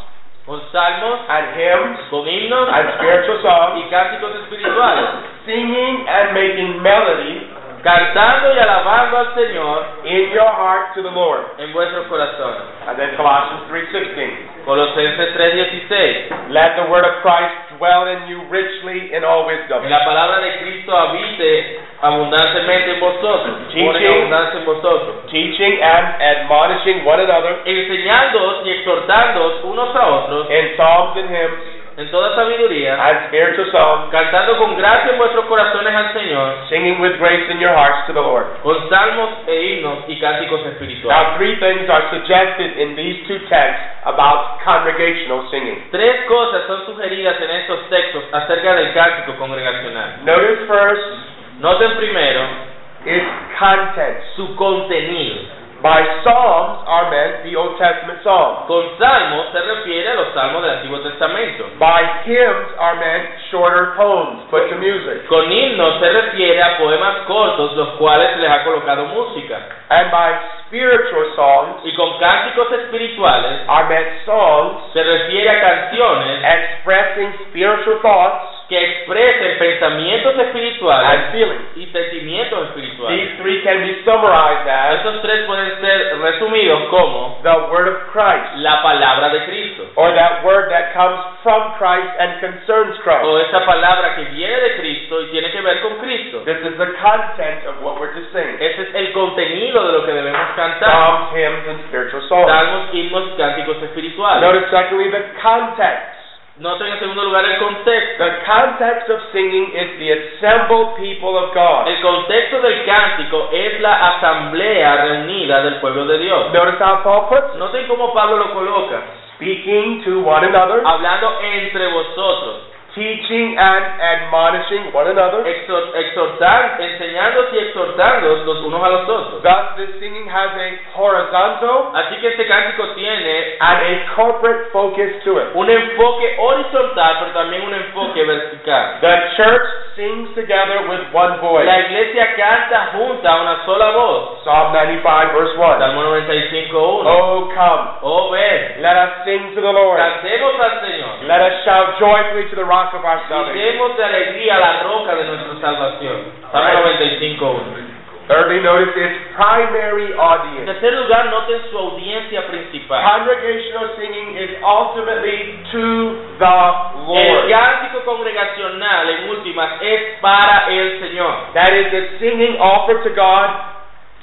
con salmos, and hymns con himnos and spiritual songs, y cánticos espirituales, singing and making melody cantando y alabando al Señor in your heart to the Lord. en vuestros corazones. And then Colossians 3:16. Colosenses 3:16. Let the word of Christ dwell in you richly in all wisdom, Que la palabra de Cristo habite abundantemente en vosotros, Teaching. en vosotros, teaching and admonishing one another enseñándoos y exhortándoos unos a otros in psalms and hymns en toda sabiduría, and spiritual songs, cantando con gracia en vuestros corazones al Señor, singing with grace in your hearts to the Lord. con salmos e himnos y cánticos espirituales. Now, three things are suggested in these two texts about congregational singing. Tres cosas son sugeridas en estos textos acerca del cántico congregacional. Notice first Noten primero its content. su contenido. By psalms are meant the Old Testament psalms. Con salmos se refiere a los salmos del Antiguo Testamento. By hymns are meant shorter poems put to music. Con himnos se refiere a poemas cortos los cuales se les ha colocado música. And by spiritual songs Y con cánticos espirituales are meant songs se refiere a canciones expressing spiritual thoughts que expresen pensamientos espirituales y sentimientos espirituales. These three can be summarized as Estos tres pueden ser resumidos como the Word of Christ, la palabra de Cristo or that word that comes from Christ and concerns Christ. o esa palabra que viene de Cristo y tiene que ver con Cristo. This is the content of what we're to sing. Ese es el contenido de lo que debemos cantar. Psalms, hymns, and spiritual songs. Salmos, himnos, cánticos espirituales. Notice secondly the context. Noten en segundo lugar el contexto. The context of singing is the assembled people of God. El contexto del cántico es la asamblea reunida del pueblo de Dios. Notice how Paul puts. Noten cómo Pablo lo coloca. Speaking to one another, Hablando entre vosotros, teaching and admonishing one another. exhor- exhortar, enseñándose y exhortándoos los unos a los otros. Thus, this singing has a horizontal Así que este cántico tiene and a corporate focus to it. un enfoque horizontal, pero también un enfoque vertical. The church sings together with one voice. La iglesia canta junta a una sola voz. Psalm 95, verse 1. Salmo 95.1. Oh, come, Oh, ven, let us sing to the Lord. cantemos al Señor. Let us shout joyfully to the rock of our salvation. de alegría la roca de nuestra salvación. Salmo 95.1. Thirdly, notice its primary En audience. tercer lugar, noten su audiencia principal. Congregational singing is ultimately to the El Lord. cántico congregacional, en últimas, es para el Señor. That is the singing offered to God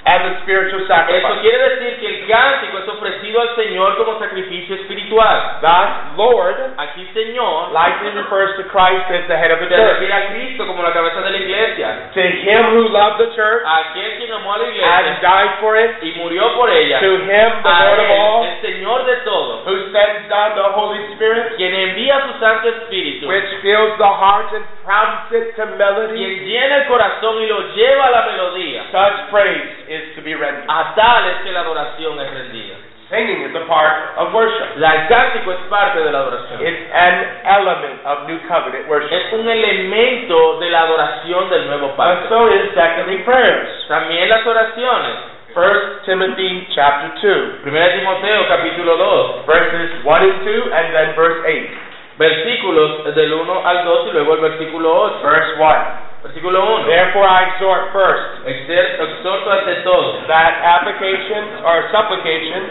as a spiritual Eso sacrifice. quiere decir que el cántico es ofrecido al Señor como sacrificio espiritual. Thus, Lord Aquí Señor likely refers to Christ as the head of the se church. refiere a Cristo como la cabeza de la iglesia. To him who loved the church aquel quien amó a la and iglesia died for it, y murió por ella. to him, the A Lord of all, él, el Señor de todo, who sends down the Holy Spirit, quien envía su Santo Espíritu, which fills the heart and prompts it to melody. quien llena el corazón y lo lleva a la melodía. Such praise is to be rendered. A tal es que la adoración es rendida. Singing is a part of worship. La- El cántico es parte de la adoración. It's an element of New Covenant worship. Es un elemento de la adoración del nuevo And pacto. so is secondly prayers. También las oraciones. 1 Timothy chapter 2, 1 Timoteo capítulo 2, verses 1 and 2, and then verse 8. versículos del 1 al 2 y luego el versículo 8. Verse 1. Versículo 1. Therefore I exhort first Exer- Exhorto ante todo that applications or supplications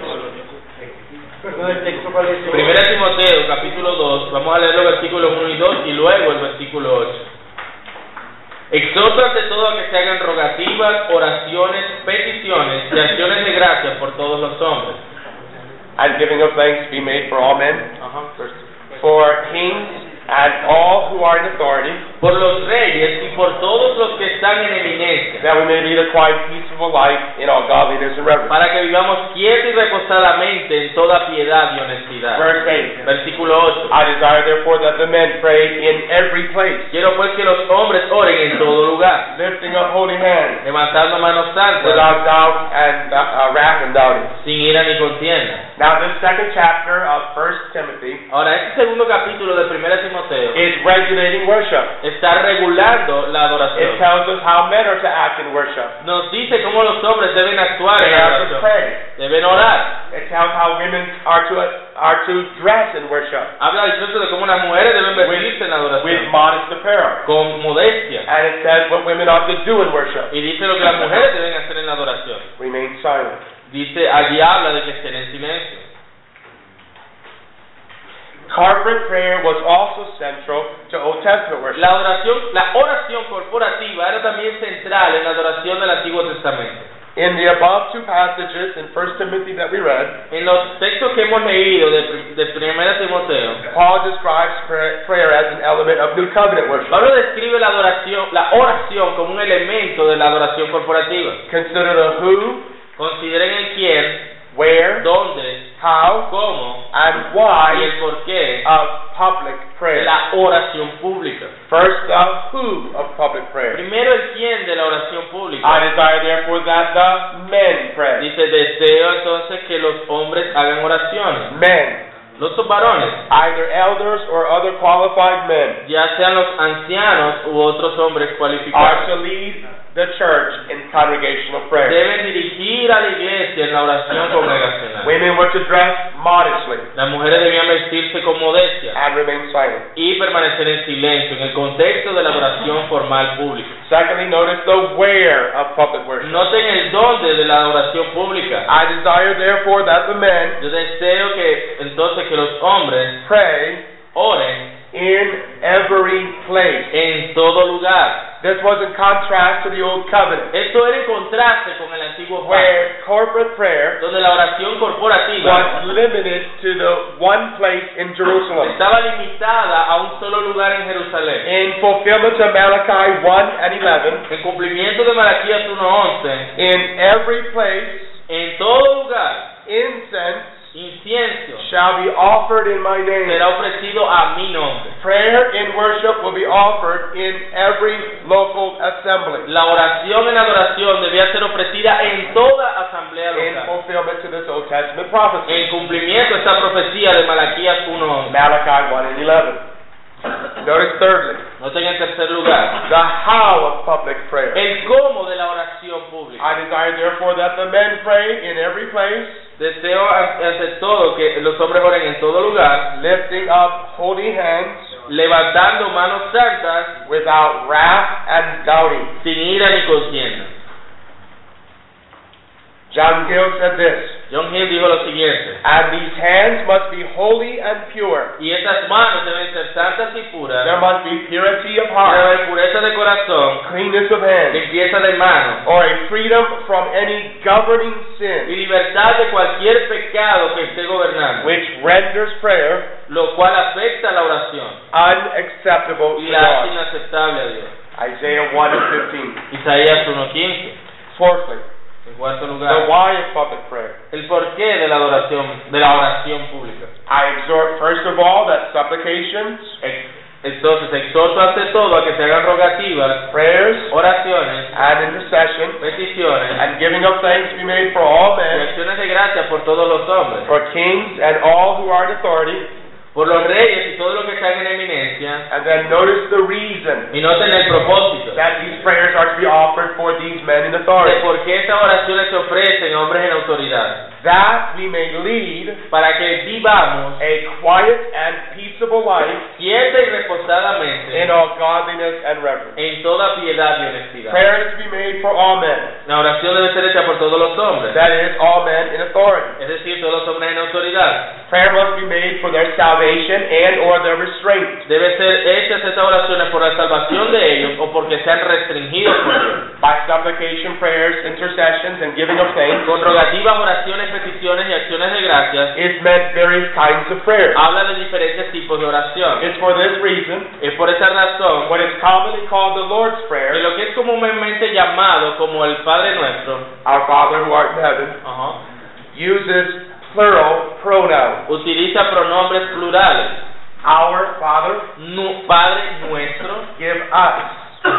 Primera Timoteo, capítulo 2, vamos a leer los versículos 1 y 2 y luego el versículo 8. Exhorto ante todo a que se hagan rogativas, oraciones, peticiones y acciones de gracias por todos los hombres. and giving of thanks be made for all men, for kings and all who are in authority, Por los reyes y por todos los que están en eminencia, that we may lead a quiet, peaceable life in all godliness and reverence. para que vivamos quieto y reposadamente en toda piedad y honestidad. Verse 8. Versículo 8. I desire therefore that the men pray in every place, Quiero pues que los hombres oren en todo lugar, lifting up holy hands, levantando manos santas, without doubt and uh, uh, wrath and doubting. sin ira ni contienda. Now, this second chapter of 1 Timothy Ahora, este segundo capítulo de 1 Timoteo is regulating worship. está regulando la It adoración. tells us how men are to act in worship. Nos dice cómo los hombres deben actuar They en la are to adoración. pray. Deben orar. It tells how women are to are to dress in worship Habla incluso de cómo las mujeres deben vestirse en la with adoración. modest apparel. Con modestia. And it says what women ought to do in worship. Y dice lo que las mujeres deben hacer en la adoración. Remain silent. Dice, allí habla de que estén en silencio. Corporate prayer was also central to Old Testament worship. La oración, la oración corporativa era también central en la adoración del Antiguo Testamento. In the above two passages in 1 Timothy that we read, En los textos que hemos leído de, de 1 Timoteo, Paul describes prayer, prayer as an element of New Covenant worship. Pablo describe la adoración, la oración como un elemento de la adoración corporativa. Consider the who, Consideren el quién, where, dónde, how, cómo and y why el por qué of public de prayer. la oración pública. First, the who of public prayer. Primero el quién de la oración I pública. desire therefore that the men pray. Dice, deseo entonces que los hombres hagan oraciones. Men, Los varones, either elders or other qualified men, ya sean los ancianos u otros hombres are cualificados, to lead the church in congregational prayer. deben dirigir a la iglesia en la oración congregacional. Women were to dress modestly Las mujeres debían vestirse con modestia and remain silent. y permanecer en silencio en el contexto de la adoración formal pública. Secondly, notice the where of public worship. Noten el dónde de la adoración pública. I desire therefore that the men Yo deseo que entonces que los hombres pray oren in every place. en todo lugar. This was in contrast to the Old Covenant, Esto era en contraste con el antiguo pacto, where corporate prayer donde la oración corporativa was limited to the one place in Jerusalem. estaba limitada a un solo lugar en Jerusalén. In fulfillment of Malachi 1 and 11, En cumplimiento de Malaquías 1.11, in every place en todo lugar, incense incienso shall be offered in my name. será ofrecido a mi nombre. Prayer in worship will be offered in every local assembly La oración en adoración debía ser ofrecida en toda asamblea in local. fulfillment to this Old Testament prophecy. En cumplimiento a esta profecía de Malaquías 1.11. Malachi 1 and 11. Notice thirdly, Noten en tercer lugar, the how of public prayer. el cómo de la oración pública. I desire therefore that the men pray in every place, Deseo an- ante todo que los hombres oren en todo lugar, lifting up holy hands levantando manos santas, without wrath and doubting. sin ira ni contienda. John Gill said this John Hill dijo lo siguiente, And these hands must be holy and pure. y estas manos deben ser santas y puras, There must be purity of debe heart, haber pureza de corazón, cleanness of hands, limpieza de manos, or a freedom from any governing y sin, libertad de cualquier pecado que esté gobernando, which renders prayer lo cual afecta la oración unacceptable y to la God. inaceptable a Dios. Isaiah 1 and 15. Isaías 1.15. Fourthly, En cuarto the why of public prayer. el porqué de la adoración, de la oración pública. I exhort, first of all, that supplications, Entonces exhorto ante todo a que se hagan rogativas, prayers, oraciones, and intercession, peticiones and giving of thanks be made for all y men, acciones de gracia por todos los hombres, for kings and all who are in authority. Por los reyes y todos los que están en eminencia, And then notice the reason y noten el propósito that these prayers are to be offered for these men in de authority. por qué estas oraciones se ofrecen a hombres en autoridad, That we may lead para que vivamos a quiet and peaceable life quieta y reposadamente in all godliness and reverence. en toda piedad y honestidad. Prayer is to be made for all men, La oración debe ser hecha por todos los hombres, that is, all men in authority. es decir, todos los hombres en autoridad. Prayer must be made for their salvation and or their restraint. Debe ser hechas estas oraciones por la salvación de ellos o porque sean restringidos por Dios. By supplication, prayers, intercessions, and giving of thanks Con rogativas, oraciones, peticiones y acciones de gracias, is meant various kinds of prayer. habla de diferentes tipos de oración. It's for this reason Es por esa razón what is commonly called the Lord's que Prayer, lo que es comúnmente llamado como el Padre Nuestro, our Father who art in heaven, ajá, uses plural pronouns. utiliza pronombres plurales. Our Father, Padre Nuestro, give us,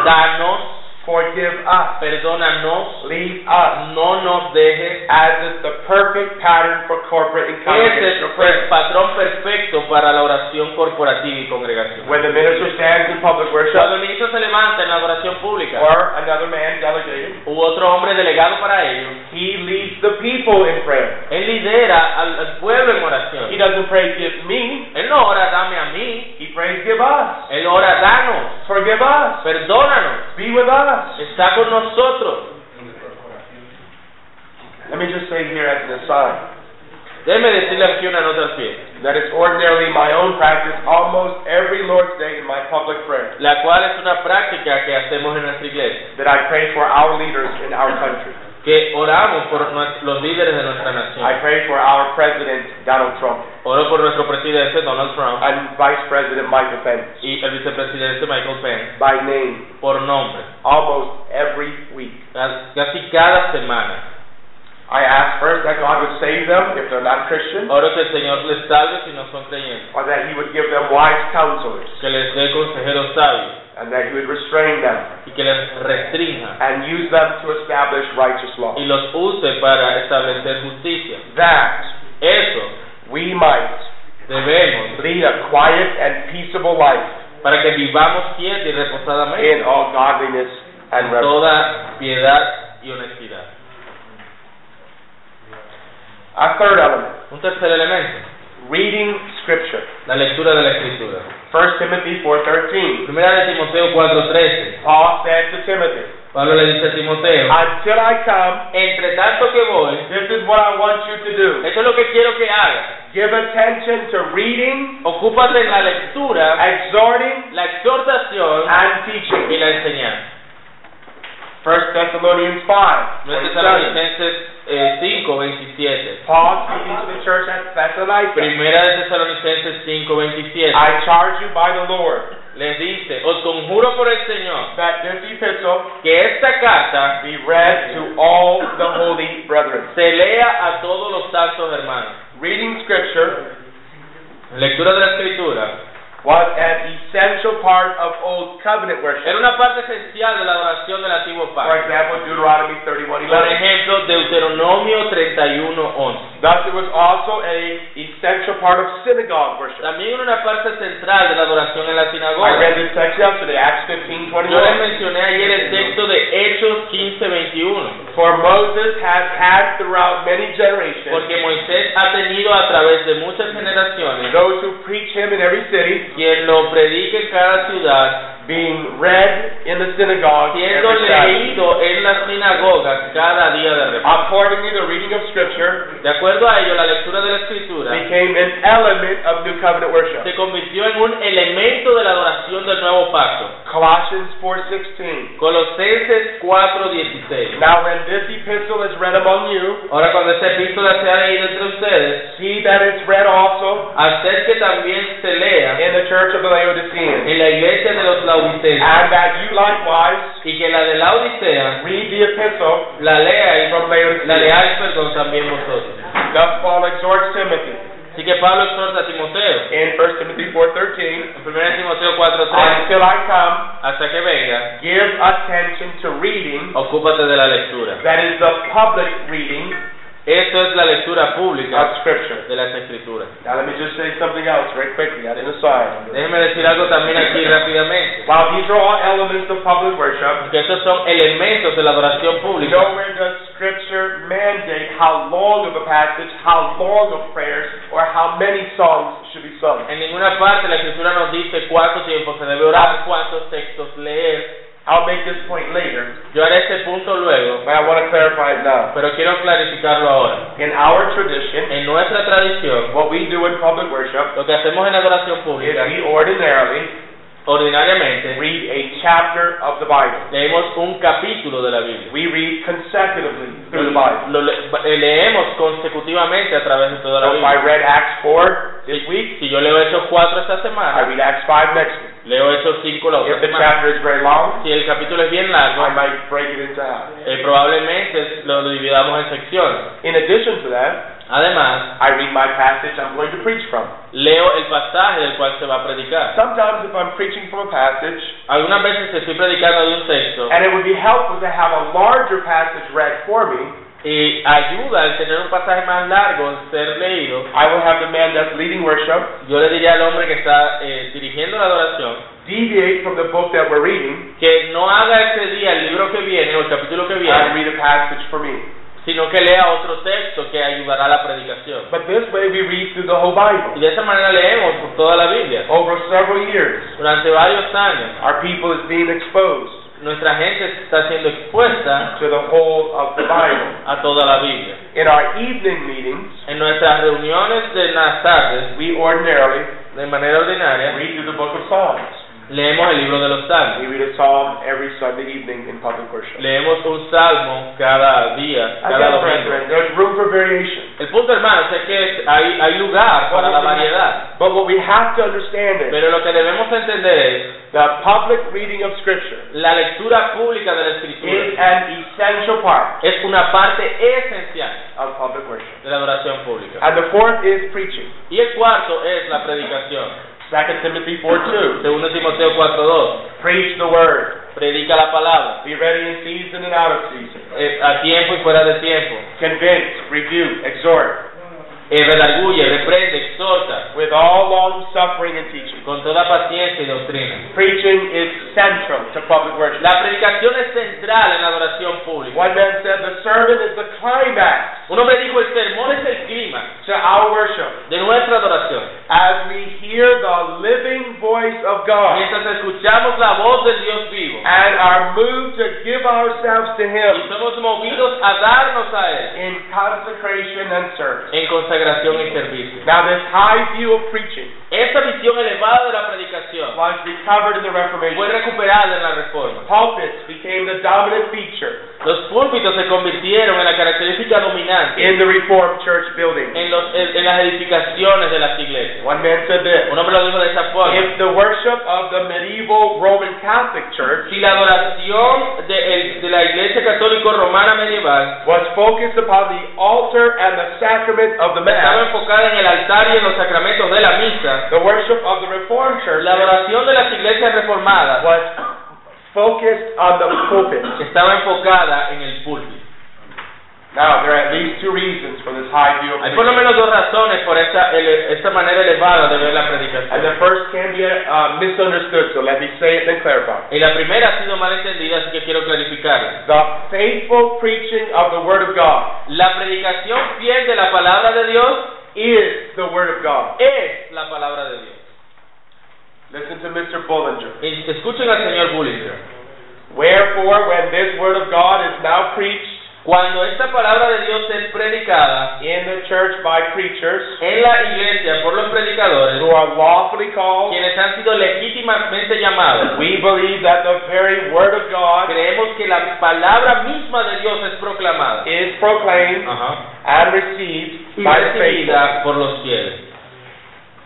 danos, forgive us, perdónanos, lead us, no nos dejes. as is the perfect pattern for corporate and Ese es congregational el patrón perfecto para la oración corporativa y congregación. When the minister stands in public worship, Cuando el ministro se levanta en la oración pública, or another man delegated, u otro hombre delegado para ello, he leads the people in prayer. él lidera al, al pueblo en He oración. doesn't pray, give me, Él no ora, dame a mí, he prays, give us, él ora, danos, forgive us, perdónanos, be with us. Está con nosotros. Let me just say here as an aside Déjeme decirle aquí una nota al pie, that it's ordinarily my own practice almost every Lord's Day in my public prayer la cual es una práctica que hacemos en nuestra iglesia, that I pray for our leaders in our country. Que oramos por los líderes de nuestra I nación. pray for our President Donald Trump. Oro por nuestro presidente Donald Trump. And Vice President Michael Pence. Y el vicepresidente Michael Pence. By name. Por nombre, almost every week. casi cada semana. I ask first that God would save them if they're not Christian, Oro que el Señor les salve si no son creyentes, or that He would give them wise counselors, que les dé consejeros sabios and that He would restrain them y que les restrinja and use them to establish righteous law. y los use para establecer justicia. That Eso we might debemos lead a quiet and peaceable life para que vivamos quieta y reposadamente in all godliness and en reverence. toda piedad y honestidad. A third element, Un tercer elemento, reading Scripture. la lectura de la Escritura. 1 Timothy 4.13, Primera de Timoteo 4:13. Paul said to Timothy, Pablo le dice a Timoteo, Until I come, entre tanto que voy, this is what I want you to do. eso es lo que quiero que hagas. Give attention to reading, Ocúpate en la lectura, exhorting, la exhortación and teaching. y la enseñanza. 1 Thessalonians 5, No es 27. Eh, 5, 27. Paul speaking to the church at Thessalonica. Primera de Tesalonicenses 5, 27. I charge you by the Lord Les dice, os conjuro por el Señor that this epistle que esta carta be read to all the holy brethren. se lea a todos los santos hermanos. Reading Scripture Lectura de la Escritura was an essential part of Old Covenant worship. era una parte esencial de la adoración del antiguo For example, Deuteronomy Por 31:11. ejemplo, Deuteronomio 31, 11. Thus, it was also a essential part of synagogue worship. También era una parte central de la adoración en la sinagoga. I read this text yesterday, Acts Yo les mencioné ayer el texto de Hechos 15, 21. For Moses has had throughout many generations Porque Moisés ha tenido a través de muchas generaciones those who preach him in every city, quien lo predique en cada ciudad being read in the synagogue siendo every Sabbath. leído en las sinagogas cada día de reposo. Accordingly, the reading of Scripture De acuerdo a ello, la lectura de la escritura became an element of New Covenant worship. se convirtió en un elemento de la adoración del nuevo pacto. Colossians 4:16. Colosenses 4:16. Now, when this epistle is read among you, Ahora cuando esta epístola sea leída entre ustedes, see that it's read also hacer que también se lea in the church of the Laodiceans, en la iglesia de los laodiceos and that you likewise y que la de la Odisea read the epistle la lea y from la Laodicea. leáis perdón también vosotros. Thus, Paul exhorts Timothy Así que Pablo exhorta a Timoteo in 1 Timothy 4:13, en 1 Timoteo 4:3 until I come, hasta que venga, give attention to reading. ocúpate de la lectura. That is the public reading Esto es la lectura pública of Scripture. de las escrituras. Now, let me just say something else very quickly, out in the side. Déjeme decir algo también aquí rápidamente. While these are all elements of public worship, Que estos son elementos de la adoración pública. nowhere does Scripture mandate how long of a passage, how long of prayers, or how many songs should be sung. En ninguna parte la escritura nos dice cuánto tiempo se debe orar, cuántos textos leer. I'll make this point later, Yo haré este punto luego, but I want to clarify it now. pero quiero clarificarlo ahora. In our tradition, En nuestra tradición, what we do in public worship lo que hacemos en adoración is pública, we ordinarily ordinariamente, read a chapter of the Bible. leemos un capítulo de la Biblia. We read consecutively through the Bible. Lo le- eh, leemos consecutivamente a través de toda la So if I Biblia. read Acts 4 this week, Si yo leo Hechos 4 esta I semana, read Acts 5 next week. Leo Hechos 5 la otra If the semana. chapter is very long, Si el capítulo es bien I might break it into half. eh, probablemente lo dividamos en secciones. In addition to that, Además, I read my passage I'm going to preach from. leo el pasaje del cual se va a predicar. Sometimes if I'm preaching from a passage, Algunas veces estoy predicando de un texto and it would be helpful to have a larger passage read for me, y ayuda al tener un pasaje más largo en ser leído. I will have the man that's leading worship Yo le diría al hombre que está eh, dirigiendo la adoración deviate from the book that we're reading que no haga ese día el libro que viene o el capítulo que and viene, read a passage for me. sino que lea otro texto que ayudará a la predicación. But this way we read through the whole Bible. Y de esa manera leemos por toda la Biblia. Over several years, Durante varios años, our people is being exposed nuestra gente está siendo expuesta to the whole of the Bible. a toda la Biblia. In our evening meetings, En nuestras reuniones de las tardes, we ordinarily de manera ordinaria, read through the book of Psalms. Leemos el libro de los We salmos. read a psalm every Sunday evening in public worship. Leemos un salmo cada día, cada Again, domingo. brethren, there's room for variation. El punto, hermanos, es que hay, hay lugar para la variedad. But what we have to understand is Pero lo que debemos entender es the public reading of Scripture la lectura pública de la is escritura an essential part es una parte esencial of public worship. de la adoración pública. And the fourth is preaching. Y el cuarto es la predicación. 2 Timothy 4 2. Segundo Timoteo 4.2. Preach the word. Predica la palabra. Be ready in season and out of season. eh, a tiempo y fuera de tiempo. Convince, rebuke, exhort Eh, redarguye, reprende, exhorta, with all long suffering and teaching. con toda paciencia y doctrina. Preaching is central to public worship. La predicación es central en la adoración pública. One man said the sermon is the climax Un hombre dijo, el sermón es el clima to our worship. de nuestra adoración. As we hear the living voice of God Mientras escuchamos la voz del Dios vivo and are moved to give ourselves to y Him somos movidos a darnos a Él in consecration and service. en consagración y servicio. Now, this high view of preaching visión elevada de la predicación was recovered in the fue Reformation. recuperada en la Reforma. Pulpits became the dominant feature Los púlpitos se convirtieron en la característica dominante in the Reformed church building. en, los- en- en las edificaciones de las iglesias. One man said this Un hombre lo dijo de esta forma. If the worship of the medieval Roman Catholic Church Si la adoración de, el- de la iglesia católico romana medieval was focused upon the altar and the sacrament of the estaba enfocada en el altar y en los sacramentos de la misa, the worship of the Reformed Church la adoración de las iglesias reformadas was focused on the pulpit. estaba enfocada en el púlpito. Now, there are at least two reasons for this high view of Hay por lo menos dos razones por esta, ele- esta manera elevada de ver la And predicación. the first can be uh, misunderstood, so let me say it and clarify. Y la primera ha sido mal entendida, así que quiero clarificarla. The faithful preaching of the Word of God La predicación fiel de la palabra de Dios is the Word of God. es la palabra de Dios. Listen to Mr. Bullinger. Y Escuchen al señor Bullinger. Wherefore, when this word of God is now preached Cuando esta palabra de Dios es predicada in the church by preachers en la iglesia por los predicadores, who are lawfully called, quienes han sido legítimamente llamados, we believe that the very word of God creemos que la palabra misma de Dios es proclamada is proclaimed and received y by the recibida por los fieles.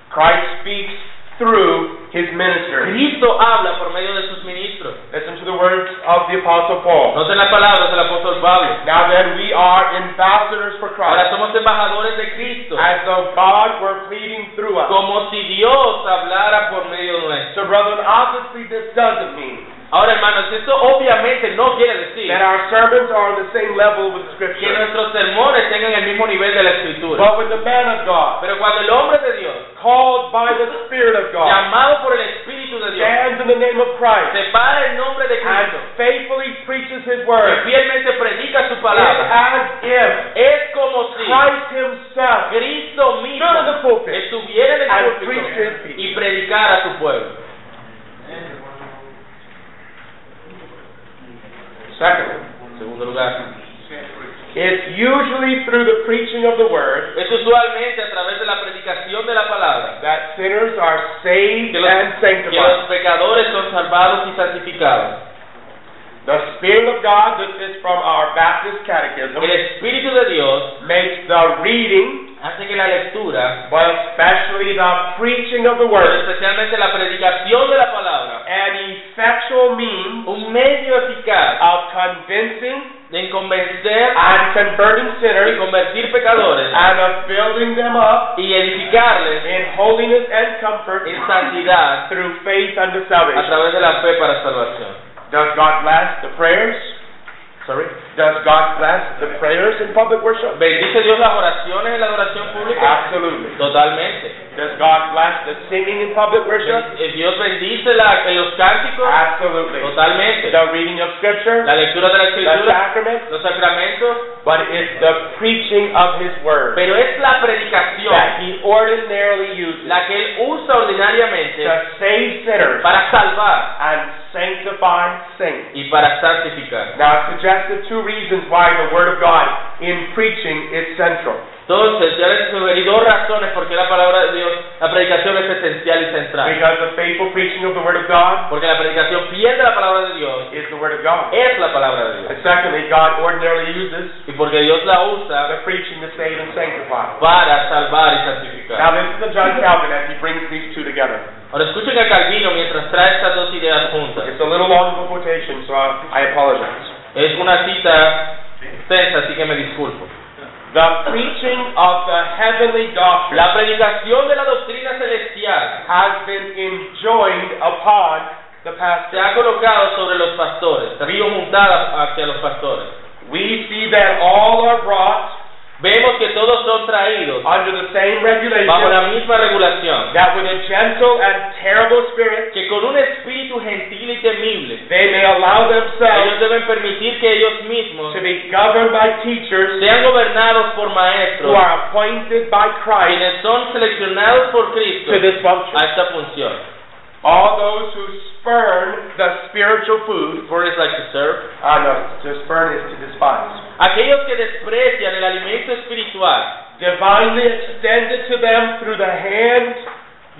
Christ speaks through his ministers. Cristo habla por medio de sus ministros. Listen to the words of the Apostle Paul. Noten las palabras del apóstol Pablo. Now then, we are ambassadors for Christ. Ahora somos embajadores de Cristo, as though God were pleading through us. como si Dios hablara por medio nuestro. So, brethren, obviously this doesn't mean Ahora, hermanos, esto obviamente no quiere decir that our sermons are on the same level with que Scripture. nuestros sermones tengan el mismo nivel de la escritura. But when the man of God, Pero cuando el hombre de Dios, called by the Spirit of God, llamado por el Espíritu de Dios, stands in the name of Christ se para en nombre de and Cristo faithfully preaches His y word, fielmente predica su palabra, as if es como si Christ Himself Cristo mismo the estuviera en el and púlpito y predicara a su pueblo. Usually through the preaching of the word es a través de la predicación de la palabra that sinners are saved que los, and que sanctified. los pecadores son salvados y santificados. The Spirit of God, this is from our Baptist Catechism, El Espíritu de Dios makes the reading, hace que la lectura, but especially the preaching of the word, especialmente la predicación de la palabra, an effectual means un medio eficaz of convincing de convencer and converting y sinners convertir pecadores and of building them up y edificarles in holiness and comfort en santidad through faith unto a salvation. través de la fe para salvación. Does God bless the prayers? Sorry. Does God bless the prayers in public worship? ¿Bendice Dios las oraciones en la adoración pública? Absolutely. Totalmente. Does God bless the singing in public worship? Eh, Dios bendice la, en los cánticos? Absolutely. Totalmente. The reading of Scripture, La lectura de la the escritura, sacraments, los sacramentos, but it's the preaching of His Word pero es la that He ordinarily uses la que Él usa ordinariamente to save sinners para salvar and sanctify saints. y para santificar. Now, I've suggested two reasons why the Word of God in preaching is central. Entonces, ya les sugerí dos razones por qué la palabra de Dios, la predicación es esencial y central. Because the faithful preaching of the Word of God Porque la predicación fiel de la palabra de Dios is the Word of God. es la palabra de Dios. And secondly, God ordinarily uses Y porque Dios la usa the preaching to save and sanctify. para salvar y Now, santificar. listen to John Calvin as he brings these two together. Ahora escuchen a Calvino mientras trae estas dos ideas juntas. It's a little long of a quotation, so I, I apologize. Es una cita extensa, así que me disculpo. The preaching of the heavenly doctrine La predicación de la doctrina celestial has been enjoined upon the se ha colocado sobre los pastores, ha sido montada hacia los pastores. We see that all are brought Vemos que todos son traídos under the same bajo la regulation misma regulación, that with a gentle and terrible spirit que con un espíritu gentil y temible, they may allow ellos themselves deben permitir que ellos mismos to be governed by teachers sean gobernados por who maestros, are appointed by Christ quienes son seleccionados por Cristo to this function. a esta función. All those who spurn the spiritual food, For it's like to serve. ah no, to spurn is to despise, Aquellos que desprecian el alimento espiritual, divinely extended to them through the hand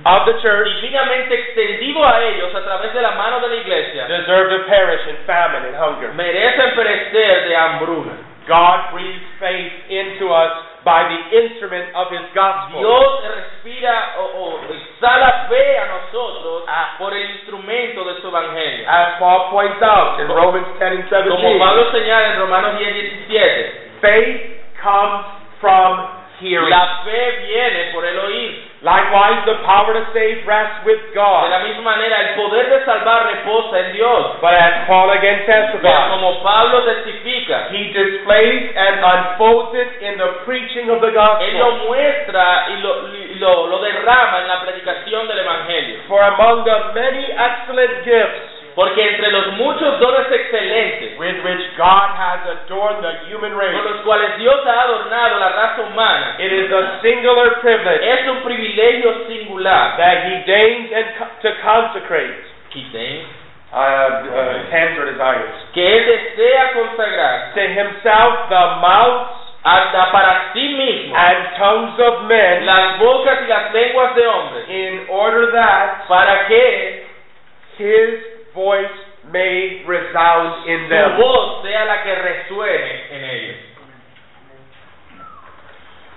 of the church, divinamente extendido a ellos a través de la mano de la iglesia, deserve to perish in famine and hunger. merecen perecer de hambruna. God breathes faith into us by the instrument of His gospel. Dios respira o, o exhala fe a nosotros ah. por el instrumento de su evangelio. As Paul points out in Romans 10 and 17, Como Pablo señala en Romanos 10, 17, faith comes from hearing. la fe viene por el oír. Likewise, the power to save rests with God. De la misma manera, el poder de salvar reposa en Dios. But as Paul again testifies, como Pablo testifica, he displays and unfolds it in the preaching of the gospel. Él lo muestra y lo, lo, lo derrama en la predicación del Evangelio. For among the many excellent gifts Porque entre los muchos dones excelentes with which God has adorned the human con race, los cuales Dios ha adornado la raza humana, it is a singular privilege es un privilegio singular. that He deigns and to consecrate Quiten, uh, uh, hands or desires que Él desea consagrar to Himself the mouths hasta para sí mismo and tongues of men, las bocas y las lenguas de hombres, in order that para que His voice may resound in su them. voz sea la que resuene en ellos.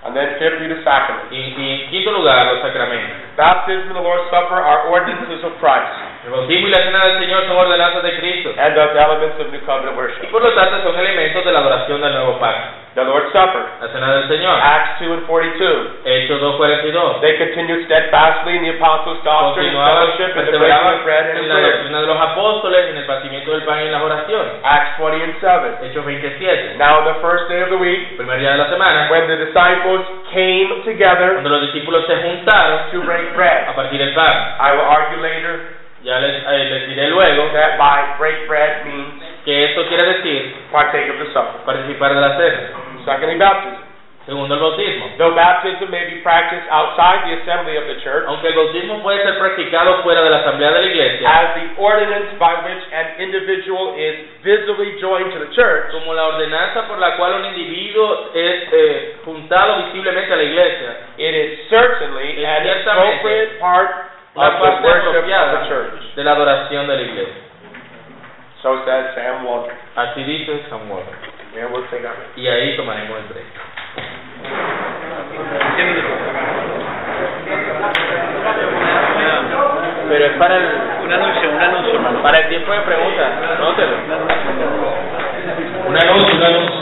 And then fifthly, the sacrament. Y, y quinto lugar, los sacramentos. Baptism and the Lord's Supper are ordinances of Christ El bautismo y la cena del Señor son ordenanzas de Cristo. and of elements of New Covenant Y worship. por lo tanto son elementos de la adoración del nuevo pacto. The Lord's Supper, La cena del Señor. Acts 2 and 42. Hechos 2.42. They continued steadfastly in the apostles' doctrine fellowship and the breaking perseveraban of bread and en la prayer. doctrina de los apóstoles, en el partimiento del pan y en las oraciones. Acts 20 and 7. Hechos 27. Now on the first day of the week, Primer día de la semana, when the disciples came together cuando los discípulos se juntaron to break a bread, partir del pan. I will argue later Ya les, eh, les diré luego that by break bread means que esto quiere decir partake of the supper. participar de la cena. Secondly, baptism. Segundo, el bautismo. Though baptism may be practiced outside the assembly of the church, Aunque el bautismo puede ser practicado fuera de la asamblea de la iglesia, as the ordinance by which an individual is visibly joined to the church, como la ordenanza por la cual un individuo es eh, juntado visiblemente a la iglesia, it is certainly an Ciertamente. appropriate part the parte apropiada de la adoración de la iglesia. So says Sam. Así dice take our Y ahí tomaremos el break. Pero es para el, Un anuncio, un anuncio, hermano. para el tiempo de preguntas. Nótelo. Un anuncio. Un anuncio, un anuncio.